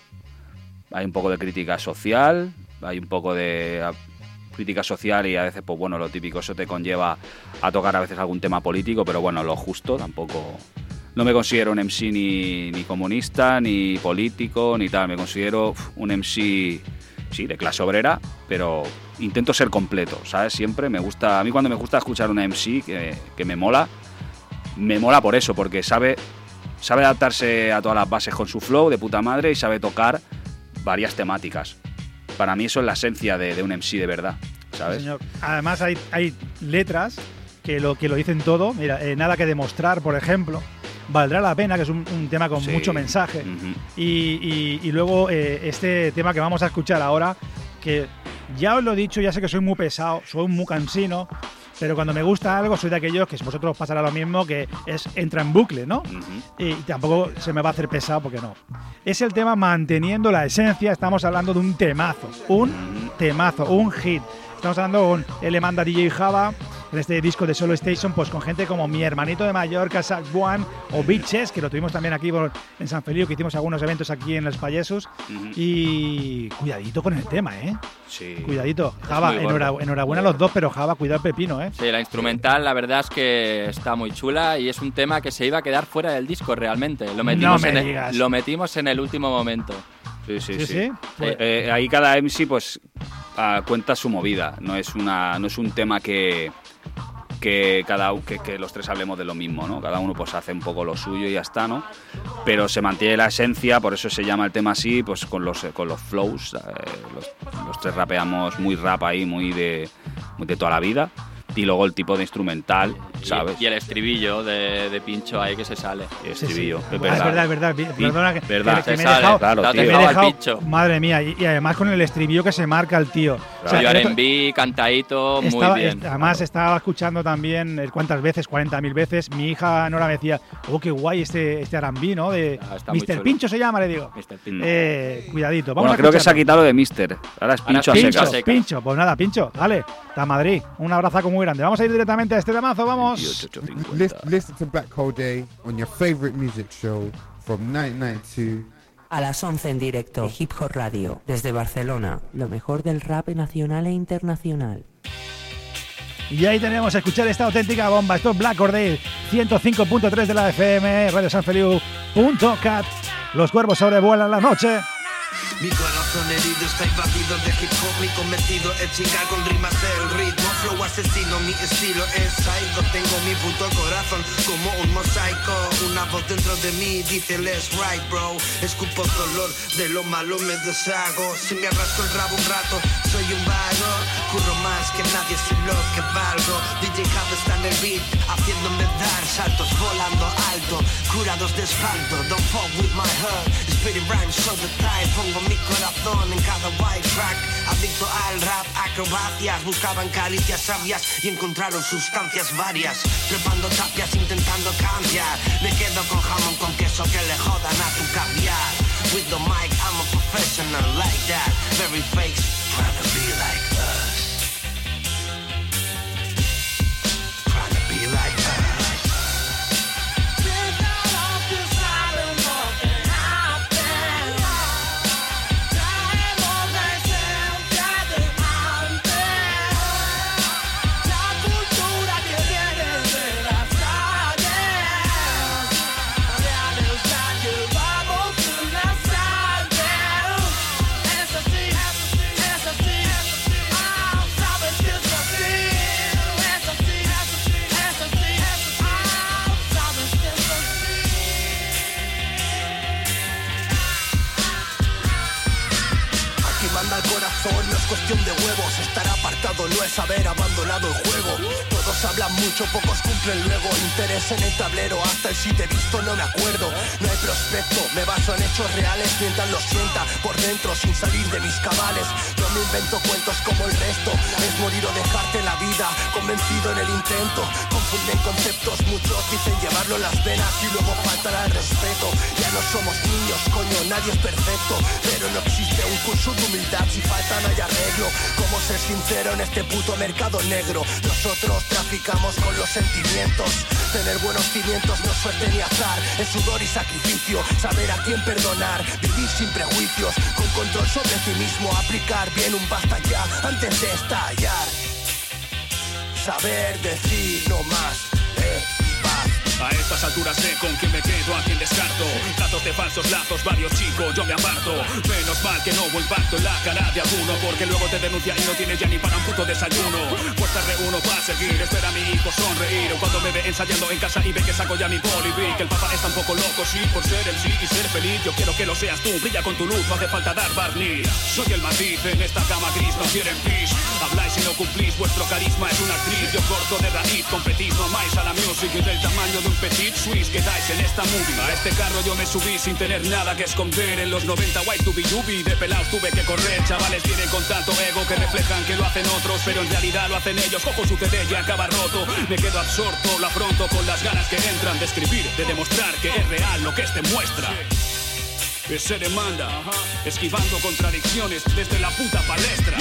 Hay un poco de crítica social, hay un poco de crítica social y a veces, pues bueno, lo típico, eso te conlleva a tocar a veces algún tema político, pero bueno, lo justo, tampoco... No me considero un MC ni, ni comunista, ni político, ni tal. Me considero un MC, sí, de clase obrera, pero intento ser completo, ¿sabes? Siempre me gusta, a mí cuando me gusta escuchar una MC que, que me mola, me mola por eso, porque sabe, sabe adaptarse a todas las bases con su flow de puta madre y sabe tocar varias temáticas. Para mí eso es la esencia de, de un MC de verdad, ¿sabes? Señor. Además hay, hay letras que lo, que lo dicen todo. Mira, eh, nada que demostrar, por ejemplo. Valdrá la pena, que es un, un tema con Sí. mucho mensaje. Ujú. Y, y- y luego eh, este tema que vamos a escuchar ahora, que ya os lo he dicho, ya sé que soy muy pesado, soy muy cansino, pero cuando me gusta algo soy de aquellos que si vosotros os pasará lo mismo, que es entra en bucle, ¿no? Y tampoco se me va a hacer pesado porque no. Es el tema manteniendo la esencia, estamos hablando de un temazo, un temazo, un hit. Estamos hablando con él le manda DJ Java en este disco de Solo Station, pues con gente como mi hermanito de Mallorca, Sack One o Bitches, que lo tuvimos también aquí por- en San Feliu, que hicimos algunos eventos aquí en Los Payesos. Y cuidadito con el tema, ¿eh? Sí. Cuidadito. Java, enhorabuena a los dos, pero Java, cuidado pepino, ¿eh? Sí, la instrumental la verdad es que está muy chula y es un tema que se iba a quedar fuera del disco realmente. Lo metimos, me en, el, lo metimos en el último momento. Sí, sí, Sí, sí. sí. Pues- Eh, ahí cada MC pues ah, cuenta su movida. No es una, no es un tema que que cada que, que los tres hablemos de lo mismo, ¿no? Cada uno pues hace un poco lo suyo y ya está, ¿no? Pero se mantiene la esencia, por eso se llama el tema así, pues con los con los flows. eh, los, los tres rapeamos muy rap ahí, muy de muy de toda la vida. Y luego el tipo de instrumental, Y- ¿sabes? Y, el estribillo de, de pincho ahí que se sale. Y Sí, sí. estribillo, Ah, es es verdad. es verdad. Perdona que, verdad. que- que Se me he dejado, claro, te tío. me he dejado pincho. madre mía, y, y además con el estribillo que se marca el tío. O sea, Y el otro- R&B, cantadito, muy bien. est- además estaba escuchando también eh, cuántas veces, 40.000 veces, mi hija Nora me decía, oh, qué guay este, este R&B, ¿no? De Ah, Mr. Pincho se llama, le digo. Mr. Pincho. Eh, cuidadito, vamos Bueno, a creo que se ha quitado de Mister. Ahora es Ahora pincho a es Pincho, secas. secas. pincho, pues nada, pincho, dale, hasta Madrid. Un abrazo muy grande. Vamos a ir directamente a este temazo, vamos. 1850. Listen, to Black Hole Day on your favorite music show from 1992. A las 11 en directo, Hip Hop Radio, desde Barcelona, lo mejor del rap nacional e internacional. Y ahí tenemos a escuchar esta auténtica bomba. Esto es Black Corday 105.3 de la FM, Radio San Feliu.cat. Los cuervos sobrevuelan la noche. Mi corazón herido está invadido de hip hop Mi cometido es chingar con rimas el ritmo. Flow asesino, mi estilo es psycho Tengo mi puto corazón como un mosaico dentro de mí dice let's right bro. Escupo dolor, de lo malo me deshago. Si me rasco el rabo un rato, soy un vago. Curro más que nadie, sé lo que valgo. DJ Jav está en el beat, haciéndome dar saltos Volando alto, curados de espanto Don't fuck with my heart, spitting rhymes all the time Pongo mi corazón en cada white track. Adicto al rap, acrobacias Buscaban caricias sabias y encontraron sustancias varias. Trepando tapias intentando cambiar con jamón con queso que le jodan a tu caviar. With the mic I'm a professional like that. Very fake, trying no es haber abandonado el juego. Todos hablan mucho, pocos cumplen luego. Interés en el tablero, hasta el si te he visto no me acuerdo. No hay prospecto, me baso en hechos reales mientras lo sienta por dentro sin salir de mis cabales. No me invento cuentos como el resto, es morir o dejarte la vida, convencido en el intento. Confunden conceptos, muchos dicen llevarlo en las venas y luego faltará el respeto. Ya no somos niños, coño, nadie es perfecto, pero no existe un curso de humildad si falta no hay arreglo. ¿Cómo ser sincero en este puto mercado negro? Nosotros traficamos con los sentimientos. Tener buenos cimientos no suerte ni azar, es sudor y sacrificio. Saber a quién perdonar, vivir sin prejuicios, con control sobre ti mismo, aplicar bien un basta ya antes de estallar. Saber decir no más. A estas alturas sé con quién me quedo, a quién descarto. Tratos de falsos lazos, varios chicos, yo me aparto. Menos mal que no hubo impacto en la cara de alguno, porque luego te denuncia y no tienes ya ni para un puto desayuno. Te reúno para seguir, espera a mi hijo sonreír. Cuando me ve ensayando en casa y ve que saco ya mi poli, que el papá está un poco loco, sí, por ser el sí y ser feliz. Yo quiero que lo seas tú, brilla con tu luz, no hace falta dar barniz. Soy el matiz en esta cama gris, no quieren pis. Habláis y no cumplís, vuestro carisma es una actriz. Yo corto de raíz, competís, no a la music y del tamaño de un petit Swiss que dais en esta movie. A este carro yo me subí sin tener nada que esconder. En los 90 white to be yubi, de pelados tuve que correr. Chavales vienen con tanto ego que reflejan que lo hacen otros, pero en realidad lo hacen ellos. Cojo su CD y acaba roto. Me quedo absorto, lo afronto con las ganas que entran de escribir, de demostrar que es real lo que este muestra. Se demanda, esquivando contradicciones desde la puta palestra.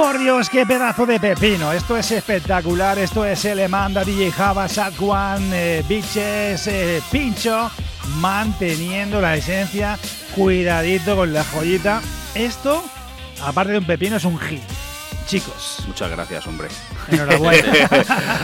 Por Dios, qué pedazo de pepino. Esto es espectacular. Esto es Elemanda, DJ Java, Satwan, eh, Bitches, eh, Pincho, manteniendo la esencia. Cuidadito con la joyita. Esto, aparte de un pepino, es un hit. Chicos, Muchas gracias, hombre. enhorabuena.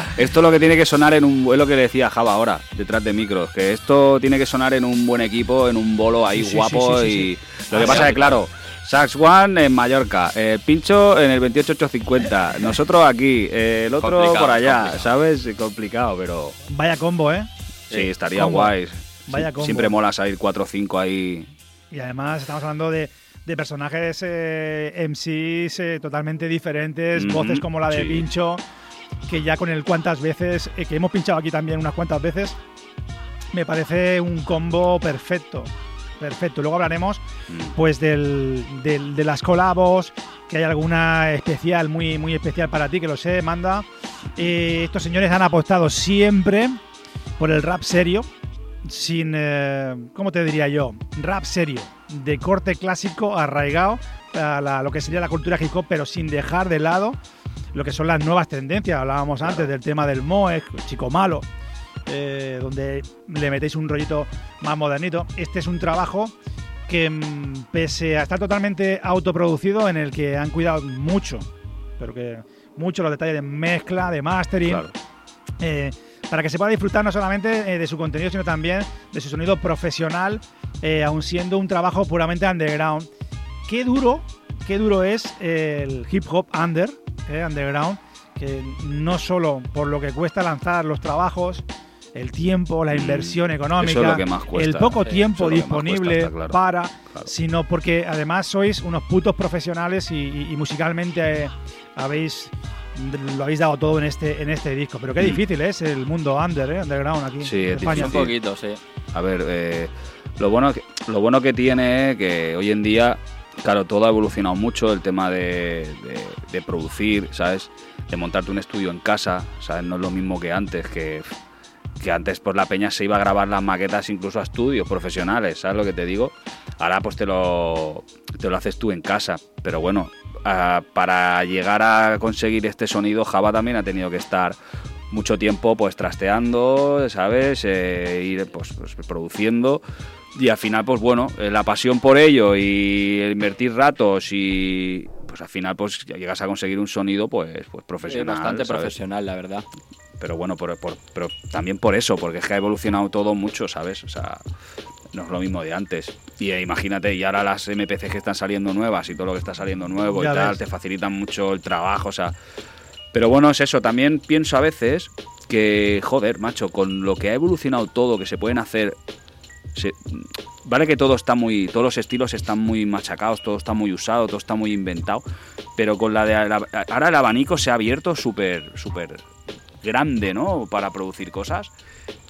esto lo que tiene que sonar en un. Es lo que decía Java ahora, detrás de micros. Que esto tiene que sonar en un buen equipo, en un bolo ahí Sí, guapo. sí, sí, y lo que pasa es que, claro. Sax One en Mallorca, eh, Pincho en el 28850, nosotros aquí, eh, el otro Complicado, por allá, complicado. ¿sabes? Complicado, pero Vaya combo, ¿eh? sí, estaría combo. guay. Vaya combo. Siempre mola salir 4 o 5 ahí. Y además estamos hablando de, de personajes eh, MCs eh, totalmente diferentes, voces como la de sí. Pincho, que ya con el cuantas veces, eh, que hemos pinchado aquí también unas cuantas veces, me parece un combo perfecto. Perfecto. Luego hablaremos Mm. pues del, del- de las colabos, que hay alguna especial, muy, muy especial para ti, que lo sé, manda. Eh, estos señores han apostado siempre por el rap serio, sin, eh, ¿cómo te diría yo? Rap serio, de corte clásico, arraigado a la- lo que sería la cultura hip hop, pero sin dejar de lado lo que son las nuevas tendencias. Hablábamos antes del tema del Moe, Chico Malo, eh, donde le metéis un rollito más modernito. Este es un trabajo que, mm, pese a estar totalmente autoproducido, en el que han cuidado mucho, pero que mucho los detalles de mezcla, de mastering, Claro. eh, para que se pueda disfrutar no solamente eh, de su contenido, sino también de su sonido profesional, eh, aun siendo un trabajo puramente underground. Qué duro, qué duro es el hip hop under, underground, que no solo por lo que cuesta lanzar los trabajos, el tiempo, la inversión económica, eso es lo que más cuesta, el poco tiempo es cuesta, disponible claro. para, Claro. sino porque además sois unos putos profesionales y, y- y musicalmente eh, habéis lo habéis dado todo en este en este disco. Pero qué Mm. difícil es el mundo under, eh, underground aquí Sí, en es España. Un poquito, sí. A ver, eh, lo, bueno que, lo bueno que tiene es que hoy en día, claro, todo ha evolucionado mucho, el tema de, de- de producir, ¿sabes? De montarte un estudio en casa, ¿sabes? No es lo mismo que antes, que, que antes pues la peña se iba a grabar las maquetas incluso a estudios profesionales, ¿sabes lo que te digo? Ahora pues te lo, te lo haces tú en casa, pero bueno, para llegar a conseguir este sonido, Java también ha tenido que estar mucho tiempo pues trasteando, ¿sabes? Eh, ir pues, pues, produciendo Y al final, pues bueno, eh, la pasión por ello y invertir ratos y pues al final pues llegas a conseguir un sonido pues, pues profesional. bastante ¿sabes? profesional, la verdad. Pero bueno, por, por- pero también por eso, porque es que ha evolucionado todo mucho, ¿sabes? O sea, no es lo mismo de antes. Y eh, imagínate, y ahora las MPC que están saliendo nuevas y todo lo que está saliendo nuevo Ya y tal, te facilitan mucho el trabajo, o sea. Pero bueno, es eso. También pienso a veces que, joder, macho, con lo que ha evolucionado todo, que se pueden hacer. se- vale que todo está muy. Todos los estilos están muy machacados, todo está muy usado, todo está muy inventado. Pero con la de. Ahora el abanico se ha abierto súper, súper grande, ¿no? Para producir cosas.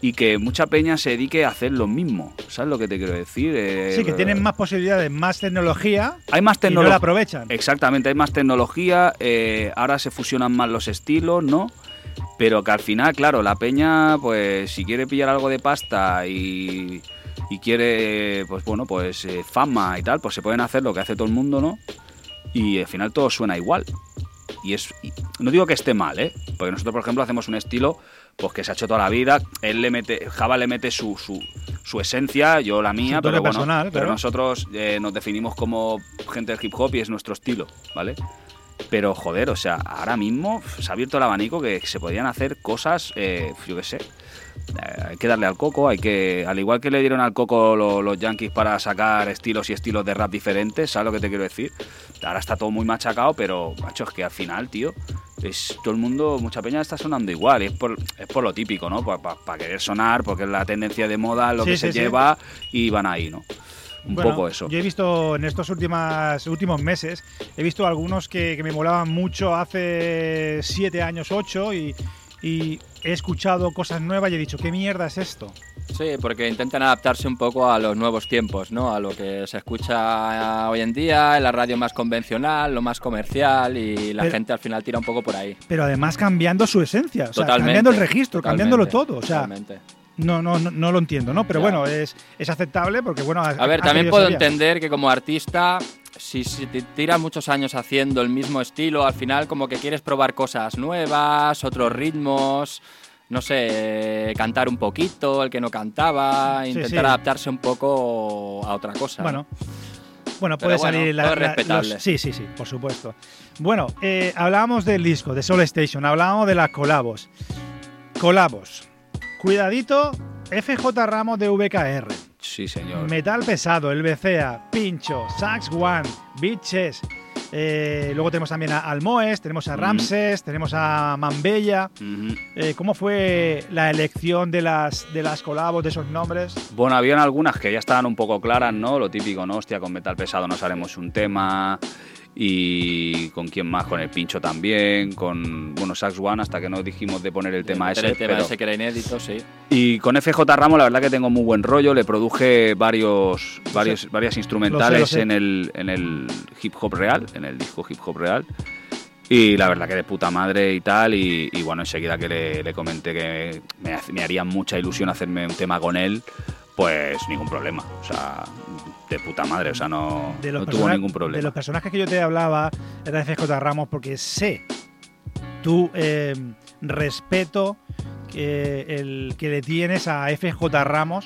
Y que mucha peña se dedique a hacer lo mismo. ¿Sabes lo que te quiero decir? Eh, Sí, que tienen más posibilidades, más tecnología. hay más y no tecnología. la aprovechan. Exactamente, hay más tecnología, eh, ahora se fusionan más los estilos, ¿no? Pero que al final, claro, la peña, pues si quiere pillar algo de pasta y, y quiere, pues bueno, pues eh, fama y tal, pues se pueden hacer lo que hace todo el mundo, ¿no? Y al final todo suena igual. Y es, y no digo que esté mal, ¿eh? Porque nosotros, por ejemplo, hacemos un estilo pues que se ha hecho toda la vida. Él le mete, Java le mete su, su, su esencia, yo la mía, pero bueno, personal, pero nosotros eh, nos definimos como gente del hip hop y es nuestro estilo, ¿vale? Pero joder, o sea, ahora mismo se ha abierto el abanico que se podían hacer cosas, eh, yo qué sé. Eh, hay que darle al coco, hay que. Al igual que le dieron al coco lo- los yankees para sacar estilos y estilos de rap diferentes, ¿sabes lo que te quiero decir? Ahora está todo muy machacado, pero, macho, es que al final, tío, es todo el mundo, mucha peña está sonando igual. Y es por, es por lo típico, ¿no? Para querer sonar, porque es la tendencia de moda, lo Sí, que sí, se sí. lleva y van ahí, ¿no? Un Bueno, poco eso. Yo he visto en estos últimas, últimos meses, he visto algunos que, que me molaban mucho hace siete años, ocho, y, y he escuchado cosas nuevas y he dicho, ¿qué mierda es esto? Sí, porque intentan adaptarse un poco a los nuevos tiempos, ¿no? A lo que se escucha hoy en día, en la radio más convencional, lo más comercial y la Pero- gente al final tira un poco por ahí. Pero además cambiando su esencia, o sea, Totalmente, cambiando el registro, cambiándolo todo. O sea, totalmente. No, no, no, no lo entiendo, ¿no? Pero bueno, es, es aceptable porque, bueno, ha- A ver, también puedo entender que como artista, si, si te tiras muchos años haciendo el mismo estilo, al final como que quieres probar cosas nuevas, otros ritmos, no sé, cantar un poquito, el que no cantaba, intentar sí. adaptarse un poco a otra cosa. Bueno, bueno, puede bueno, salir la, todo es la- respetable. los- sí, sí, sí, por supuesto. Bueno, eh, hablábamos del disco, de Soul Station, hablábamos de las colabos. Colabos. Cuidadito, FJ Ramos de VKR. Sí, señor. Metal pesado, el BCA, Pincho, Sax One, Bitches. eh, luego tenemos también a Almoes, tenemos a. Ramses, tenemos a Mambella. Eh, ¿Cómo fue la elección de las, de las colabos, de esos nombres? Bueno, habían algunas que ya estaban un poco claras, ¿no? Lo típico, ¿no? Hostia, con metal pesado nos haremos un tema. Y con quién más, con el pincho también, con, bueno, Sax One, hasta que no dijimos de poner el tema ese. el tema pero- ese que era inédito, sí. Y con FJ Ramos, la verdad que tengo muy buen rollo. Le produje varios, varios, varias instrumentales lo sé. En, el, en el hip hop real, en el disco hip hop real. Y la verdad que de puta madre y tal. Y, y bueno, enseguida que le, le comenté que me haría mucha ilusión hacerme un tema con él, pues ningún problema. O sea, de puta madre. O sea, no, de no tuvo ningún de problema. los personajes que yo te hablaba era de FJ Ramos porque sé tu eh, respeto que, el, que le tienes a FJ Ramos.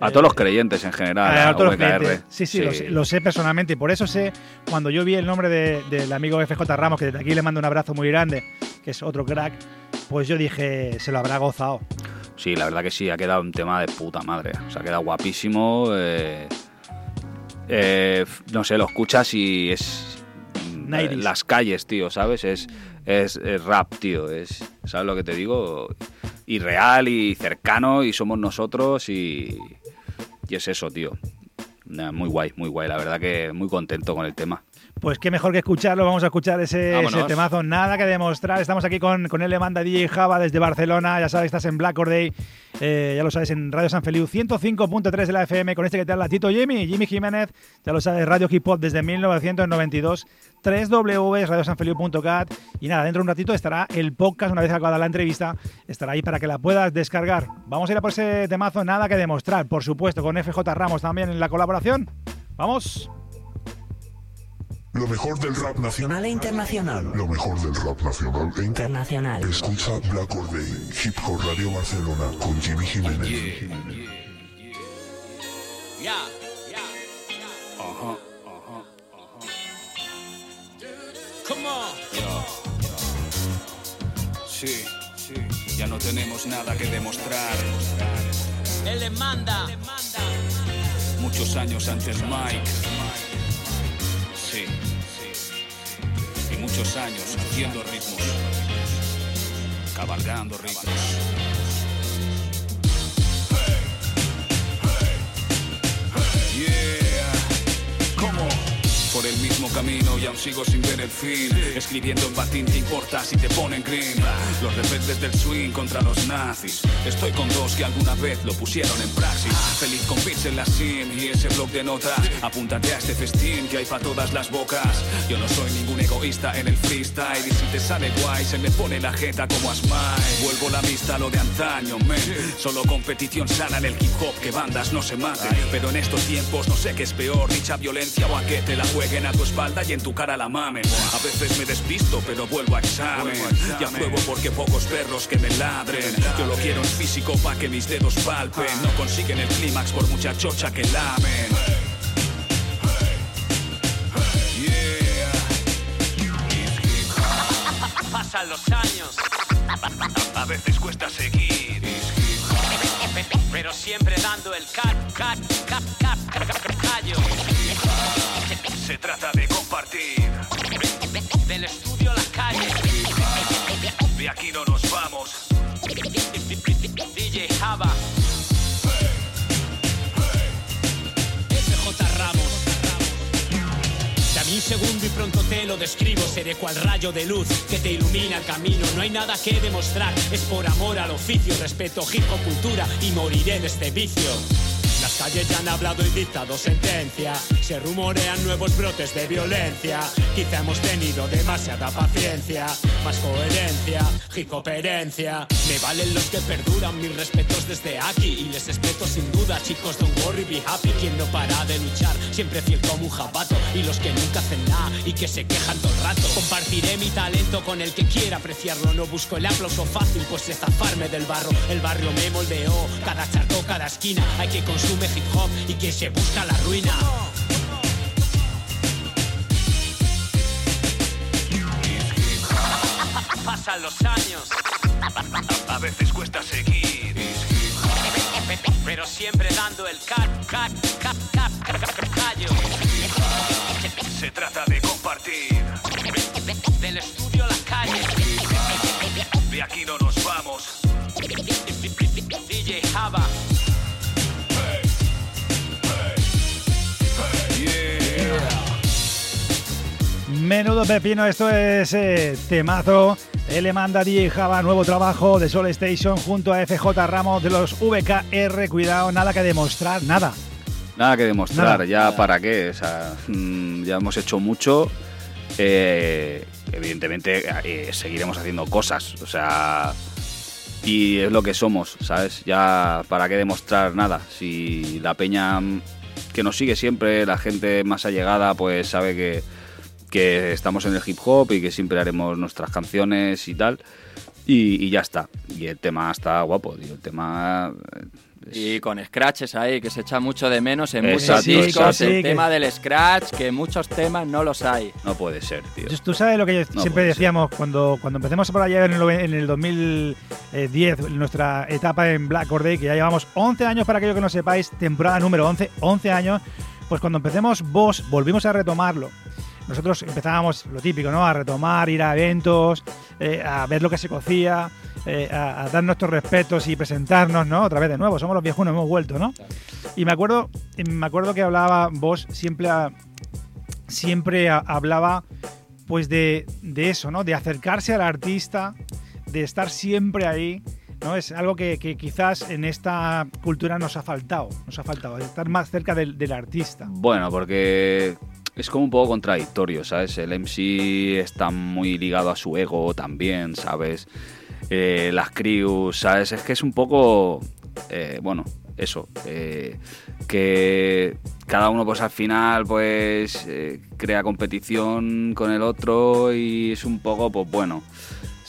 A eh, todos los creyentes en general. a a todos los VKR. clientes. Sí, sí, Lo, sé, lo sé personalmente. y Por eso sé, cuando yo vi el nombre de- del amigo FJ Ramos, que desde aquí le mando un abrazo muy grande, que es otro crack, pues yo dije, se lo habrá gozado. Sí, la verdad que sí, ha quedado un tema de puta madre. O sea, ha quedado guapísimo. eh, eh, no sé, lo escuchas y es. mm, 90s. Las calles, tío, ¿sabes? Es, es, es rap, tío. Es, ¿Sabes lo que te digo? Y real y cercano y somos nosotros y. Y es eso, tío. Muy guay, muy guay. La verdad que muy contento con el tema. Pues qué mejor que escucharlo. Vamos a escuchar ese, temazo. Nada que demostrar. Estamos aquí con, con él, le manda DJ Java desde Barcelona. Ya sabes, estás en Black Or Day. Eh, ya lo sabes, en Radio San Feliu 105.3 de la FM. Con este que te habla Tito Jimmy, Jimmy Jiménez. Ya lo sabes, Radio Hip Hop desde 1992. www.radiosanfeliu.cat Y nada, dentro de un ratito estará el podcast. Una vez acabada la entrevista, estará ahí para que la puedas descargar. Vamos a ir a por ese temazo. Nada que demostrar. Por supuesto, con FJ Ramos también en la colaboración. Vamos. Lo mejor del rap nacional. E internacional. Lo mejor del rap nacional e Internacional. Escucha Black Or Day, Hip Hop Radio Barcelona con Jimmy Jiménez. Ajá, ajá, ajá. Come on. Sí, sí, ya no tenemos nada que demostrar. Él le manda. Muchos años antes Mike. Sí, sí. Y muchos años haciendo ritmos. Cabalgando ritmos. Por el mismo camino y aún sigo sin ver el fin. Escribiendo en patín, ¿te importa si te ponen green? Los rebeldes del swing contra los nazis. Estoy con dos que alguna vez lo pusieron en praxis. Feliz con beats en la sim y ese blog de notas. Apúntate a este festín que hay para todas las bocas. Yo no soy ningún egoísta en el freestyle. Y si te sale guay, se me pone la jeta como a Smile. Vuelvo la vista a lo de antaño, men. Solo competición sana en el hip hop, que bandas no se maten. Pero en estos tiempos no sé qué es peor, dicha violencia o a que te la jueguen a tu espalda y en tu cara la mamen. A veces me despisto, pero vuelvo a examen. Ya pruebo porque pocos perros que me ladren. Yo lo quiero en físico pa' que mis dedos palpen. No consiguen el clímax por mucha chocha que lamen. Pasan los años, A veces cuesta seguir. pero siempre dando el cat, cat, cat, cat, cat, callo. Se trata de compartir. Del estudio a la calle. De aquí no nos vamos. DJ Java. FJ Ramos. Dame un segundo y pronto te lo describo. Seré cual rayo de luz que te ilumina el camino. No hay nada que demostrar, es por amor al oficio. Respeto hip cultura y moriré en este vicio. Calles ya han hablado y dictado sentencia. Se rumorean nuevos brotes de violencia. Quizá hemos tenido demasiada paciencia. Más coherencia y cooperencia. Me valen los que perduran. Mis respetos desde aquí. Y les respeto sin duda, chicos. Don't worry, be happy. Quien no para de luchar. Siempre fiel como un jabato. Y los que nunca hacen nada y que se quejan todo el rato. Compartiré mi talento con el que quiera apreciarlo. No busco el aplauso fácil, pues sé zafarme del barro. El barrio me moldeó. Cada charco, cada esquina. Hay que consume hip hop y que se busca la ruina. Pasan los años, A veces cuesta seguir. pero siempre dando el cat, cat, cat, cat, callo. Se trata de compartir. Del estudio a la calle. De aquí no nos vamos. DJ Java. Menudo pepino, esto es eh, temazo. Él le manda DJ Java nuevo trabajo de Soul Station junto a FJ Ramos de los VKR. Cuidado, nada que demostrar, nada. Nada que demostrar, Nada. ya para qué. O sea, mm, ya hemos hecho mucho. Eh, evidentemente eh, seguiremos haciendo cosas. O sea, y es lo que somos, ¿sabes? Ya para qué demostrar nada. Si la peña mm, que nos sigue siempre, la gente más allegada, pues sabe que, que estamos en el hip hop y que siempre haremos nuestras canciones y tal. Y, y ya está. Y el tema está guapo, tío. El tema. eh, Y con scratches ahí, que se echa mucho de menos en Exacto, muchos discos, exacto. el Sí, que- tema del scratch, que muchos temas no los hay. No puede ser, tío. Tú- sabes lo que No siempre decíamos cuando, cuando empecemos por allá en el, en el 2010, en nuestra etapa en Black Or Day, que ya llevamos 11 años para aquello que no sepáis, temporada número 11, 11 años, pues cuando empecemos vos, volvimos a retomarlo. Nosotros empezábamos lo típico, ¿no? A retomar, ir a eventos, eh, a ver lo que se cocía, eh, a, a dar nuestros respetos y presentarnos, ¿no? Otra vez de nuevo, somos los viejunos, hemos vuelto, ¿no? Y me acuerdo, me acuerdo que hablaba vos siempre, a- siempre a- hablaba pues de, de eso, ¿no? De acercarse al artista, de estar siempre ahí, ¿no? Es algo que, que quizás en esta cultura nos ha faltado, nos ha faltado, estar más cerca del, del artista. Bueno, porque es como un poco contradictorio, ¿sabes? El MC está muy ligado a su ego también, ¿sabes? Eh, las crews, ¿sabes? Es que es un poco, eh, bueno, eso, eh, que cada uno pues al final pues crea competición con el otro y es un poco, pues bueno,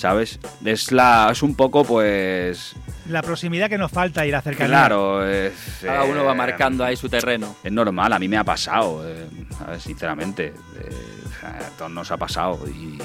¿sabes? Es, la, es un poco pues... la proximidad que nos falta y la cercanía. Claro, es, Cada uno va eh, marcando ahí su terreno. Es normal, a mí me ha pasado, eh, a ver, sinceramente. eh, a todos nos ha pasado. Y,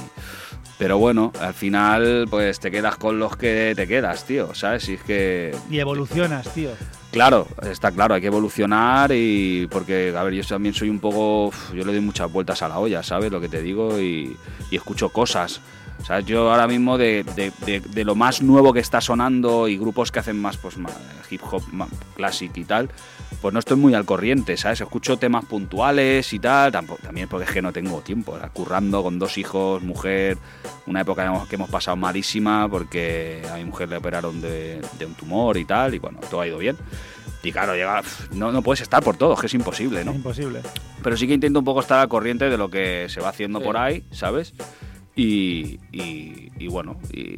pero bueno, al final, pues te quedas con los que te quedas, tío, ¿sabes? Y es que. Y evolucionas, tío. Claro, está claro, hay que evolucionar y porque, a ver, yo también soy un poco, yo le doy muchas vueltas a la olla, ¿sabes lo que te digo? Y, y escucho cosas. ¿Sabes? Yo ahora mismo de, de- de- de lo más nuevo que está sonando y grupos que hacen más pues más hip hop más classic y tal, pues no estoy muy al corriente, ¿sabes? Escucho temas puntuales y tal, tampoco, también porque es que no tengo tiempo, era currando con dos hijos, mujer, una época que hemos- pasado malísima porque a mi mujer le operaron de, de un tumor y tal, y bueno, todo ha ido bien. Y claro, llega, no, no puedes estar por todo, es que es imposible, ¿no? Es imposible. Pero sí que intento un poco estar al corriente de lo que se va haciendo Sí. por ahí, ¿sabes? Y, y- y bueno, y,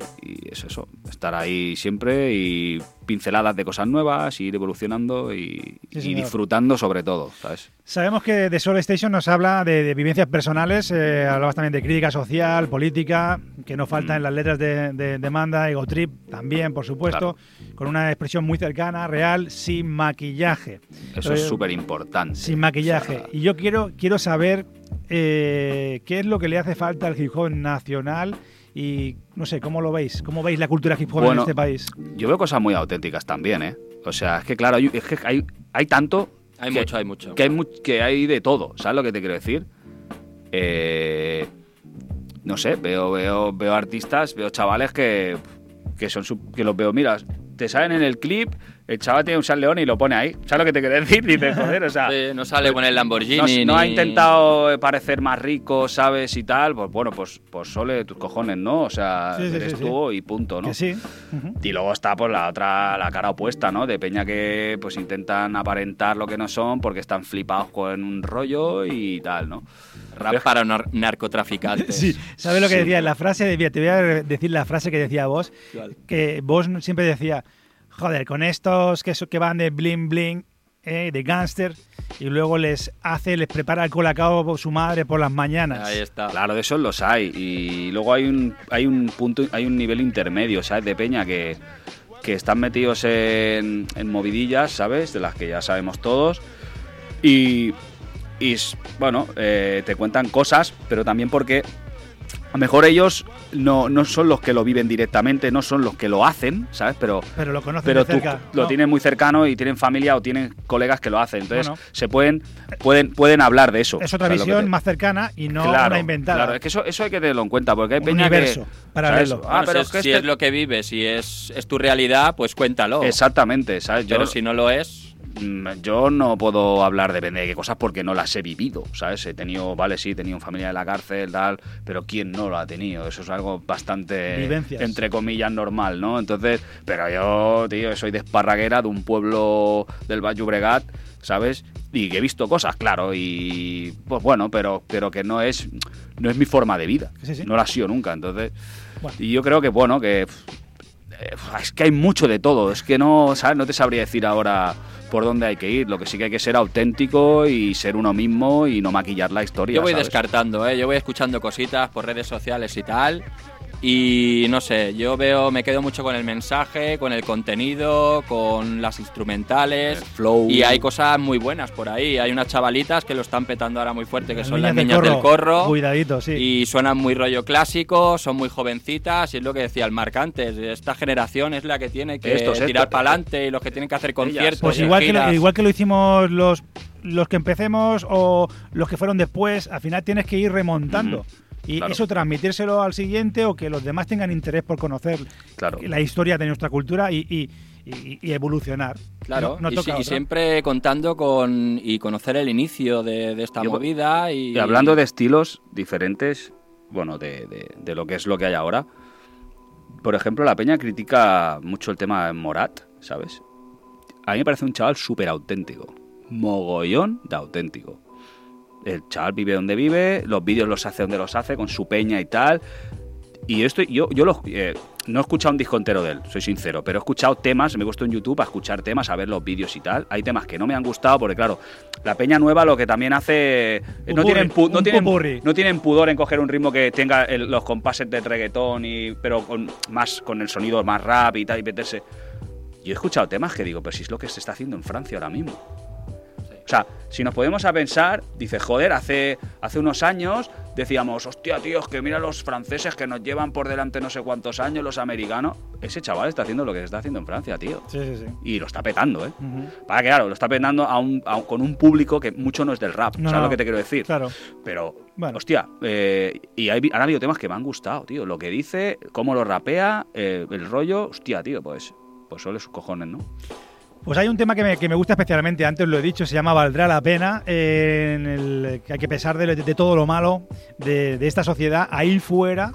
es eso, estar ahí siempre y pinceladas de cosas nuevas, ir evolucionando y, Sí, y señor. disfrutando sobre todo, ¿sabes? Sabemos que The Soul Station nos habla de, de vivencias personales, eh, hablabas también de crítica social, política, que no falta Mm. en las letras de, de, de Manda, Ego Trip también, por supuesto, con una expresión muy cercana, real, sin maquillaje. Eso es súper importante. Sin maquillaje. Y yo quiero, quiero saber eh, qué es lo que le hace falta al hip hop nacional y no sé, ¿cómo lo veis? ¿Cómo veis la cultura hip hop en este país? Yo veo cosas muy auténticas también, ¿eh? O sea, es que claro, hay, es que hay, hay tanto... Hay que- mucho, hay mucho. Que hay, mu- que hay de todo, ¿sabes lo que te quiero decir? Eh, no sé, veo, veo, veo artistas, veo chavales que, que son su- que los veo, mira, te salen en el clip, el chaval tiene un San León y lo pone ahí. ¿Sabes lo que te quiero decir? Dices, joder, o sea. Sí, no sale con el Lamborghini. No, no ha intentado parecer más rico, ¿sabes? Y tal, pues bueno, pues, pues sole tus cojones, ¿no? O sea, Sí, sí, eres sí, tú y punto, ¿no? Que sí. Y luego está pues la otra, la cara opuesta, ¿no? De peña que pues intentan aparentar lo que no son porque están flipados con un rollo y tal, ¿no? Rap para nar- narcotraficantes. Sí, ¿sabes lo que Sí. decía? La frase, de- te voy a decir la frase que decía vos, que vos siempre decía, joder, con estos que, que van de bling bling, eh, de gangster, y luego les hace, les prepara el colacao su madre por las mañanas. Ahí está. Claro, de esos los hay. Y luego hay un, hay un punto, hay un nivel intermedio, ¿sabes? De peña que, que están metidos en, en movidillas, ¿sabes? De las que ya sabemos todos. Y, y bueno, eh, te cuentan cosas, pero también porque a lo mejor ellos no, no son los que lo viven directamente, no son los que lo hacen, ¿sabes? Pero, Pero lo conocen pero de tú cerca. lo ¿no? tienen muy cercano y tienen familia o tienen colegas que lo hacen. Entonces Bueno. se pueden, pueden, pueden hablar de eso. Es otra ¿sabes lo que visión te- más cercana y no claro, una inventada. Claro, es que eso, eso hay que tenerlo en cuenta, porque hay Un peña universo que. paralelo. ¿sabes? Ah, Bueno, pero si, es que es, si este- es lo que vives, si es, es tu realidad, pues cuéntalo. Exactamente, ¿sabes? Yo, Pero si no lo es, yo no puedo hablar depende de qué cosas porque no las he vivido, ¿sabes? He tenido, vale, sí, he tenido familia en la cárcel, tal, pero ¿quién no lo ha tenido? Eso es algo bastante, Vivencias. entre comillas, normal, ¿no? Entonces, pero yo, tío, soy de Esparraguera, de un pueblo del Valle Bregat, ¿sabes? Y que he visto cosas, claro, y pues bueno, pero, pero que no es, no es mi forma de vida, Sí, sí. no lo ha sido nunca, entonces... Bueno. Y yo creo que, bueno, que... eh, Es que hay mucho de todo, es que no, ¿sabes? No te sabría decir ahora por dónde hay que ir. Lo que sí que hay que ser auténtico y ser uno mismo y no maquillar la historia. yo voy ¿sabes? descartando, ¿eh? Yo voy escuchando cositas por redes sociales y tal. Y no sé, yo veo, me quedo mucho con el mensaje, con el contenido, con las instrumentales. El flow. Y hay cosas muy buenas por ahí. Hay unas chavalitas que lo están petando ahora muy fuerte, que Las son las niñas niñas del del corro. Cuidadito, sí. Y suenan muy rollo clásico, son muy jovencitas, y es lo que decía el Marc antes. Esta generación es la que tiene que Estos, tirar para adelante y los que tienen que hacer conciertos. Pues igual que, lo, igual que lo hicimos los, los que empecemos o los que fueron después, al final tienes que ir remontando. Y Claro. eso transmitírselo al siguiente o que los demás tengan interés por conocer Claro. la historia de nuestra cultura y, y- y- y evolucionar. Claro, No- no y, toca si- y otra. siempre contando con y conocer el inicio de, de esta Yo- movida y, Y hablando de estilos diferentes, bueno, de, de- de lo que es lo que hay ahora. Por ejemplo, la peña critica mucho el tema de Morat, ¿sabes? A mí me parece un chaval súper auténtico. Mogollón de auténtico. El chaval vive donde vive, los vídeos los hace donde los hace, con su peña y tal. Y esto, yo, yo lo, eh, no he escuchado un disco entero de él, soy sincero, pero he escuchado temas, me he puesto en YouTube a escuchar temas, a ver los vídeos y tal. Hay temas que no me han gustado porque, claro, la peña nueva lo que también hace... no, tienen, no, tienen, no tienen pudor en coger un ritmo que tenga el- los compases de reggaetón, y, pero con, más con el sonido más rap y tal, y meterse... yo he escuchado temas que digo, pero si es lo que se está haciendo en Francia ahora mismo. O sea, si nos podemos a pensar, dice, joder, hace, hace unos años decíamos, hostia, tíos, que mira los franceses que nos llevan por delante no sé cuántos años, los americanos. Ese chaval está haciendo lo que está haciendo en Francia, tío. Sí, sí, sí. Y lo está petando, ¿eh? Para que, claro, lo está petando a un- a un- con un público que mucho no es del rap, No, ¿sabes no. lo que te quiero decir? Claro. Pero, Bueno. hostia, eh, y hay, han habido temas que me han gustado, tío. Lo que dice, cómo lo rapea, eh, el rollo, hostia, tío, pues, pues suele sus cojones, ¿no? Pues hay un tema que me, que me gusta especialmente, antes lo he dicho, se llama Valdrá la pena, que hay que pesar de, todo lo malo de, de esta sociedad, ahí fuera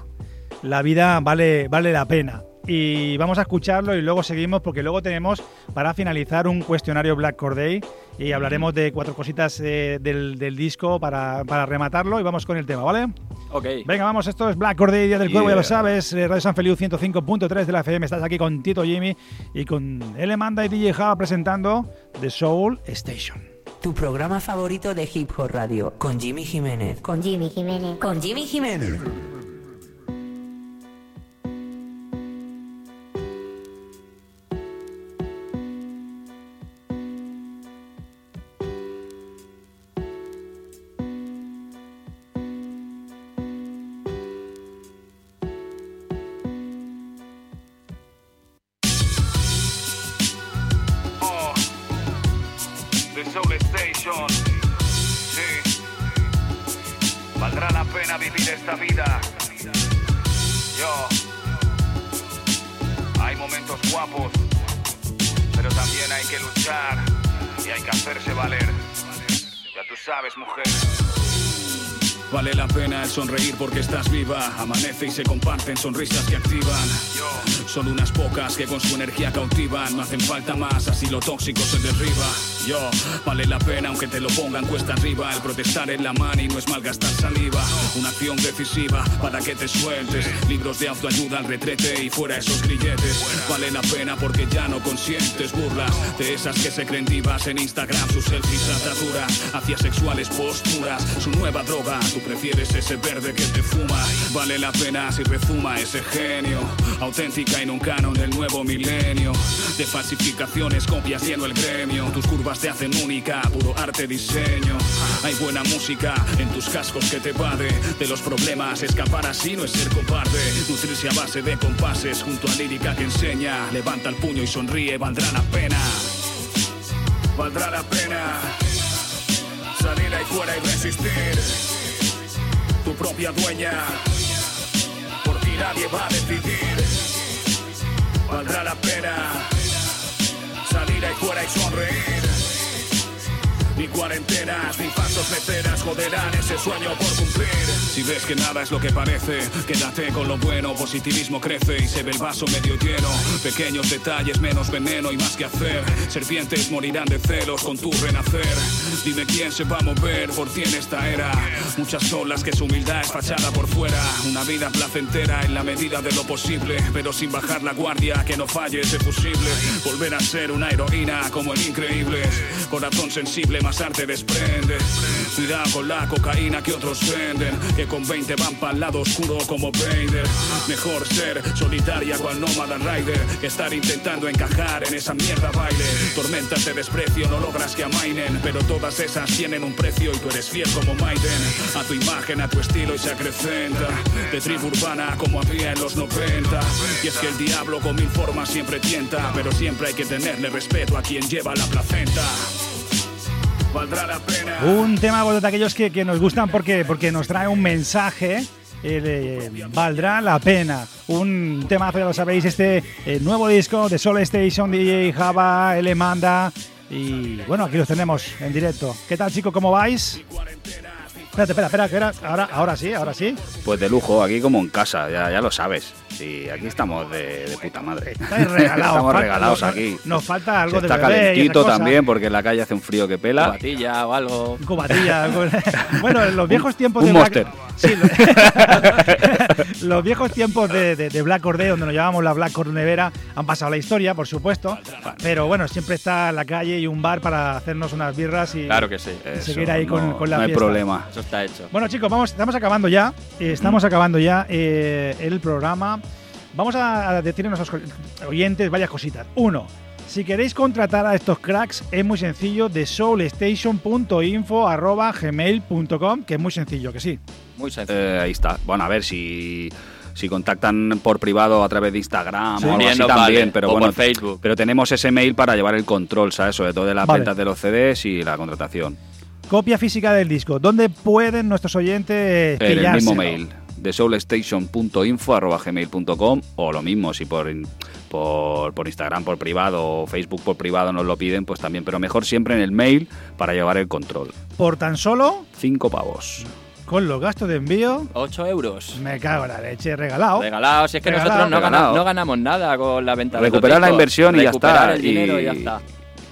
la vida vale, vale la pena. Y vamos a escucharlo y luego seguimos porque luego tenemos para finalizar un cuestionario Black Corday y hablaremos de cuatro cositas eh, del, del disco para, para rematarlo y vamos con el tema, ¿vale? Ok. Venga, vamos, esto es Black Corday, Día del Cuervo, ya lo sabes. eh, Radio San Feliu 105.3 de la FM. Estás aquí con Tito Jimmy y con L. Manda y DJ Java presentando The Soul Station. Tu programa favorito de Hip Hop Radio con Jimmy Jiménez. Con Jimmy Jiménez. Con Jimmy Jiménez. Sí. Valdrá la pena vivir esta vida. Vale la pena el sonreír porque estás viva. Amanece y se comparten sonrisas que activan. Son unas pocas que con su energía cautivan. No hacen falta más, así lo tóxico se derriba. Yo, vale la pena aunque te lo pongan cuesta arriba. El protestar en la mano y no es malgastar saliva. Una acción decisiva para que te sueltes. Libros de autoayuda al retrete y fuera esos grilletes. Vale la pena porque ya no consientes burlas de esas que se creen divas en Instagram. Sus selfies ataduras hacia sexuales posturas. Su nueva droga, tú prefieres ese verde que te fuma. Vale la pena si rezuma ese genio. Auténtica y en un canon del nuevo milenio. De falsificaciones, copias lleno el gremio. Tus curvas te hacen única, puro arte, diseño. Hay buena música en tus cascos que te vade. De los problemas, escapar así no es ser cobarde. Nutrirse a base de compases junto a lírica que enseña. Levanta el puño y sonríe, valdrá la pena. Valdrá la pena salir ahí fuera y resistir. Tu propia dueña, por ti nadie va a decidir. Valdrá la pena salir ahí fuera y sonreír. Ni cuarentenas, ni pasos meceras joderán ese sueño por cumplir. Si ves que nada es lo que parece, quédate con lo bueno. Positivismo crece y se ve el vaso medio lleno. Pequeños detalles, menos veneno y más que hacer. Serpientes morirán de celos con tu renacer. Dime quién se va a mover por ti en esta era. Muchas son las que su humildad es fachada por fuera. Una vida placentera en la medida de lo posible, pero sin bajar la guardia, que no falle ese fusible. Volver a ser una heroína como el increíble. Corazón sensible, más arte desprende. Cuidado con la cocaína que otros venden, que con 20 van para el lado oscuro como Vader. Mejor ser solitaria cual nómada rider, que estar intentando encajar en esa mierda baile. Tormentas de desprecio no logras que amainen, pero todas esas tienen un precio y tú eres fiel como Maiden. A tu imagen, a tu estilo y se acrecenta. De tribu urbana como había en los 90. Y es que el diablo con mil formas siempre tienta, pero siempre hay que tenerle respeto a quien lleva la placenta. Valdrá la pena. Un tema de aquellos que, que nos gustan porque, porque nos trae un mensaje. eh, valdrá la pena. Un tema, ya lo sabéis, este eh, nuevo disco de Soul Station, DJ Java, L Manda. Y bueno, aquí los tenemos en directo. ¿Qué tal, chicos? ¿Cómo vais? Espérate, espera, espera, que era- ahora, ahora sí, ahora sí. Pues de lujo, aquí como en casa, ya, ya lo sabes. Sí, aquí estamos de, de puta madre. Estáis regalados. estamos falta- regalados nos- aquí. Nos falta algo Se de está calentito también porque en la calle hace un frío que pela. Cubatilla o algo. Cubatilla. bueno, en los viejos tiempos un de Monster. Black... Sí, lo- los viejos tiempos de, de, de Black Corday, donde nos llamábamos la Black Cornevera, han pasado la historia, por supuesto. Pero bueno, siempre está la calle y un bar para hacernos unas birras y, Claro que sí. y seguir ahí con, no- con la no hay fiesta. problema. Eso está hecho. Bueno, chicos, vamos, estamos acabando ya. eh, Estamos acabando ya eh, el programa. Vamos a, a decir a nuestros oyentes varias cositas. Uno, Si queréis contratar a estos cracks, es muy sencillo, de soulstation.info.gmail.com, que es muy sencillo, que sí. Muy sencillo. Eh, ahí está. Bueno, a ver si si contactan por privado a través de Instagram Sí. o algo Bien, así no también, vale. pero O bueno, por Facebook. pero tenemos ese mail para llevar el control, ¿sabes? Sobre todo de las Vale. ventas de los CDs y la contratación. Copia física del disco. ¿Dónde pueden nuestros oyentes En el mismo mail de soulstation.info@gmail.com o lo mismo si por in- por, por Instagram por privado o Facebook por privado nos lo piden, pues también, pero mejor siempre en el mail para llevar el control. Por tan solo, Cinco pavos. con los gastos de envío, 8 euros. me cago en la leche, regalado. Regalados, si es que Regalado. nosotros no, Regalado. gana- no ganamos nada con la venta de los Recuperar la discos. inversión y ya Recuperar está. el dinero y y ya está.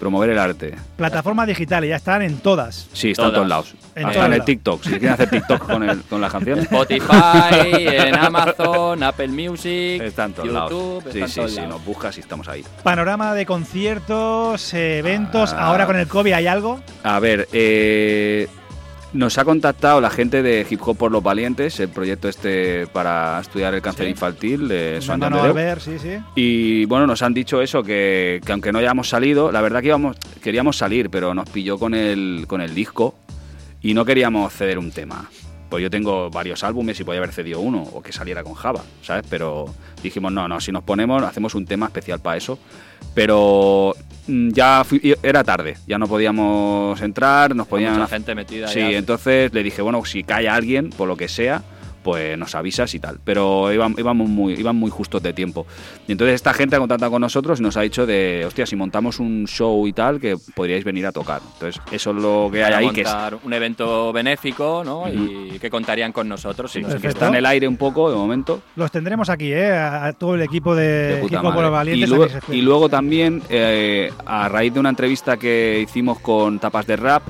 Promover el arte. Plataformas digitales, ya están en todas. Sí, está en todos lados. En Hasta en el. TikTok. Si quieren hacer TikTok con, el, con las canciones. Spotify, en Amazon, Apple Music, Está en todos YouTube, lados. Sí, sí, todos sí, lados. nos buscas y estamos ahí. Panorama de conciertos, eventos. Ah. Ahora con el COVID hay algo. A ver, eh, nos ha contactado la gente de Hip Hop por los Valientes, el proyecto este para estudiar el cáncer Sí. infantil de. Albert, sí, sí. Y bueno, nos han dicho eso, que, que aunque no hayamos salido, la verdad que íbamos, queríamos salir, pero nos pilló con el, con el disco y no queríamos ceder un tema. Pues yo tengo varios álbumes y podía haber cedido uno o que saliera con Java, ¿sabes? Pero dijimos, no, no, si nos ponemos, hacemos un tema especial para eso. Pero ya fui- era tarde, ya no podíamos entrar, nos Hay podían... mucha gente metida Sí, entonces le dije, bueno, si cae alguien, por lo que sea, pues nos avisas y tal. Pero íbamos, íbamos muy, iban muy justos de tiempo. Y entonces esta gente ha contactado con nosotros y nos ha dicho de, hostia, si montamos un show y tal, que podríais venir a tocar. Entonces eso es lo que hay ahí, que es- un evento benéfico, ¿no? Y que contarían con nosotros. si sí, nos que está en el aire un poco de momento. Los tendremos aquí, ¿eh? A, a todo el equipo de, Equipo por madre. los Valientes. luego, y luego también, eh, a raíz de una entrevista que hicimos con Tapas de Rap,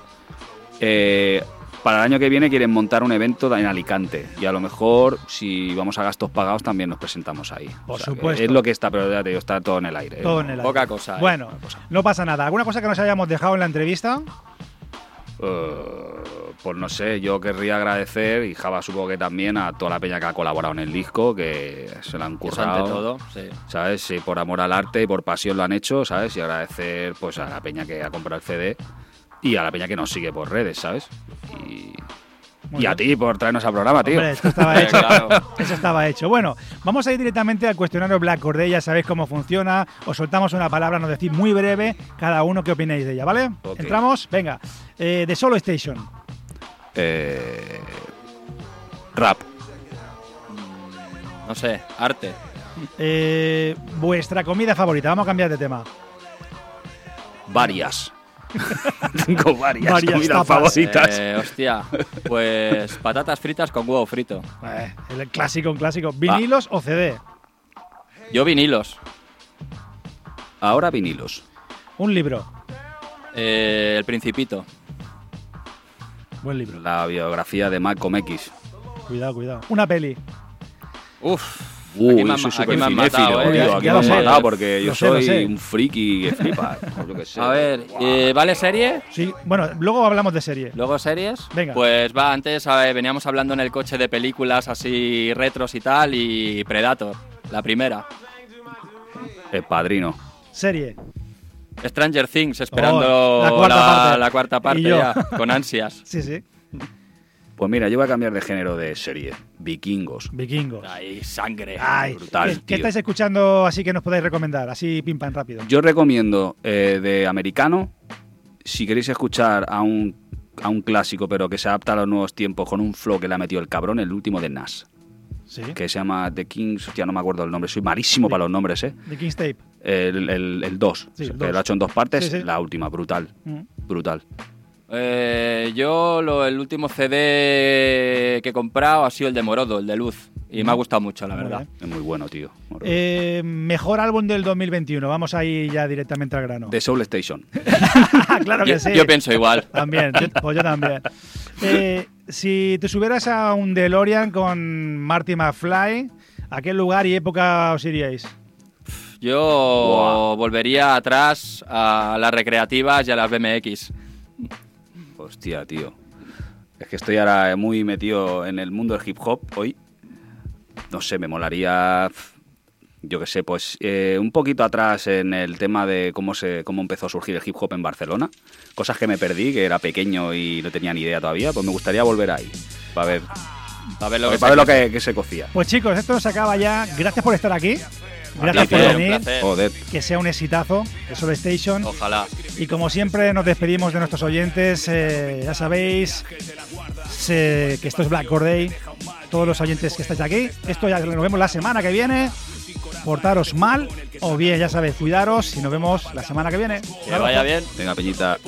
eh, para el año que viene quieren montar un evento en Alicante. Y a lo mejor, si vamos a gastos pagados, también nos presentamos ahí. Por que supuesto. Es lo que está, pero ya te digo, está todo en el aire. ¿eh? Todo en el aire. Poca cosa. ¿eh? Bueno, no pasa nada. ¿Alguna cosa que nos hayamos dejado en la entrevista? Eh, pues no sé, yo querría agradecer, y Java supongo que también, a toda la peña que ha colaborado en el disco, que se lo han currado. ante todo, sí. ¿sabes? Sí, por amor al arte y por pasión lo han hecho, ¿sabes? Y agradecer pues a la peña que ha comprado el CD y a la peña que nos sigue por redes, ¿sabes? Y, y a ti por traernos al programa, tío. Hombre, esto estaba hecho. claro. Eso estaba hecho. Bueno, vamos a ir directamente al cuestionario Black Corday. Ya sabéis cómo funciona. Os soltamos una palabra, nos decís muy breve cada uno qué opináis de ella, ¿vale? Entramos. Venga. Eh, de Solo Station. Eh, rap. No sé, arte. Eh, vuestra comida favorita. Vamos a cambiar de tema. Varias. Tengo varias, Varias comidas tapas. favoritas. Eh, hostia, pues patatas fritas con huevo frito. Eh, el clásico, un clásico. ¿Vinilos o CD? Yo vinilos. Ahora vinilos. Un libro. Eh, el Principito. Buen libro. La biografía de Malcolm X. Cuidado, cuidado. Una peli. Uf. Uy, Aquí me aquí me han cinéfilo, matado, eh. tío. Aquí me han sé. matado porque yo sé, soy un friki que flipa. yo qué sé. A ver, eh, ¿vale serie? Sí, bueno, luego hablamos de serie. ¿Luego series? Venga. Pues va, antes a ver, veníamos hablando en el coche de películas así retros y tal, y Predator, la primera. El padrino. Serie. Stranger Things, esperando Oh, la cuarta parte. la cuarta parte yo. ya, con ansias. Sí, sí. Pues mira, yo voy a cambiar de género de serie. Vikingos. Vikingos. Ahí, sangre. Ay, brutal, ¿qué, estáis escuchando así que nos podáis recomendar? Así pim pam rápido. Yo recomiendo eh, de americano, si queréis escuchar a un, a un clásico, pero que se adapta a los nuevos tiempos con un flow que le ha metido el cabrón, el último de Nas, Sí. que se llama The Kings, hostia, no me acuerdo el nombre, soy malísimo para los nombres, ¿eh? The King's Tape. El 2, Sí, el que dos. lo ha hecho en dos partes, Sí, sí. la última, brutal, Mm. brutal. Eh, yo lo- el último CD que he comprado ha sido el de Morodo, el de Luz, y me ha gustado mucho, la Muy verdad. bien. Es muy bueno, tío. Eh, mejor álbum del 2021. Vamos ahí ya directamente al grano. The Soul Station. claro que Yo, sí. yo pienso igual. También, yo- pues yo también. Eh, si te subieras a un DeLorean con Marty McFly, ¿a qué lugar y época os iríais? Yo volvería atrás a las recreativas y a las BMX. Hostia, tío. Es que estoy ahora muy metido en el mundo del hip hop hoy. No sé, me molaría yo qué sé, pues eh, un poquito atrás en el tema de cómo se cómo empezó a surgir el hip hop en Barcelona, cosas que me perdí, que era pequeño y no tenía ni idea todavía, pues me gustaría volver ahí para ver, para ver lo, para ver lo que, que se cocía. Pues chicos, esto se acaba ya. Gracias por estar aquí. Gracias placer, por venir. Joder. Que sea un exitazo de Soul Station. Ojalá. Y como siempre nos despedimos de nuestros oyentes, eh, ya sabéis que esto es Black Corday, todos los oyentes que estáis aquí, esto ya nos vemos la semana que viene, portaros mal o bien, ya sabéis, cuidaros y nos vemos la semana que viene. Que vaya bien. Venga, Peñita.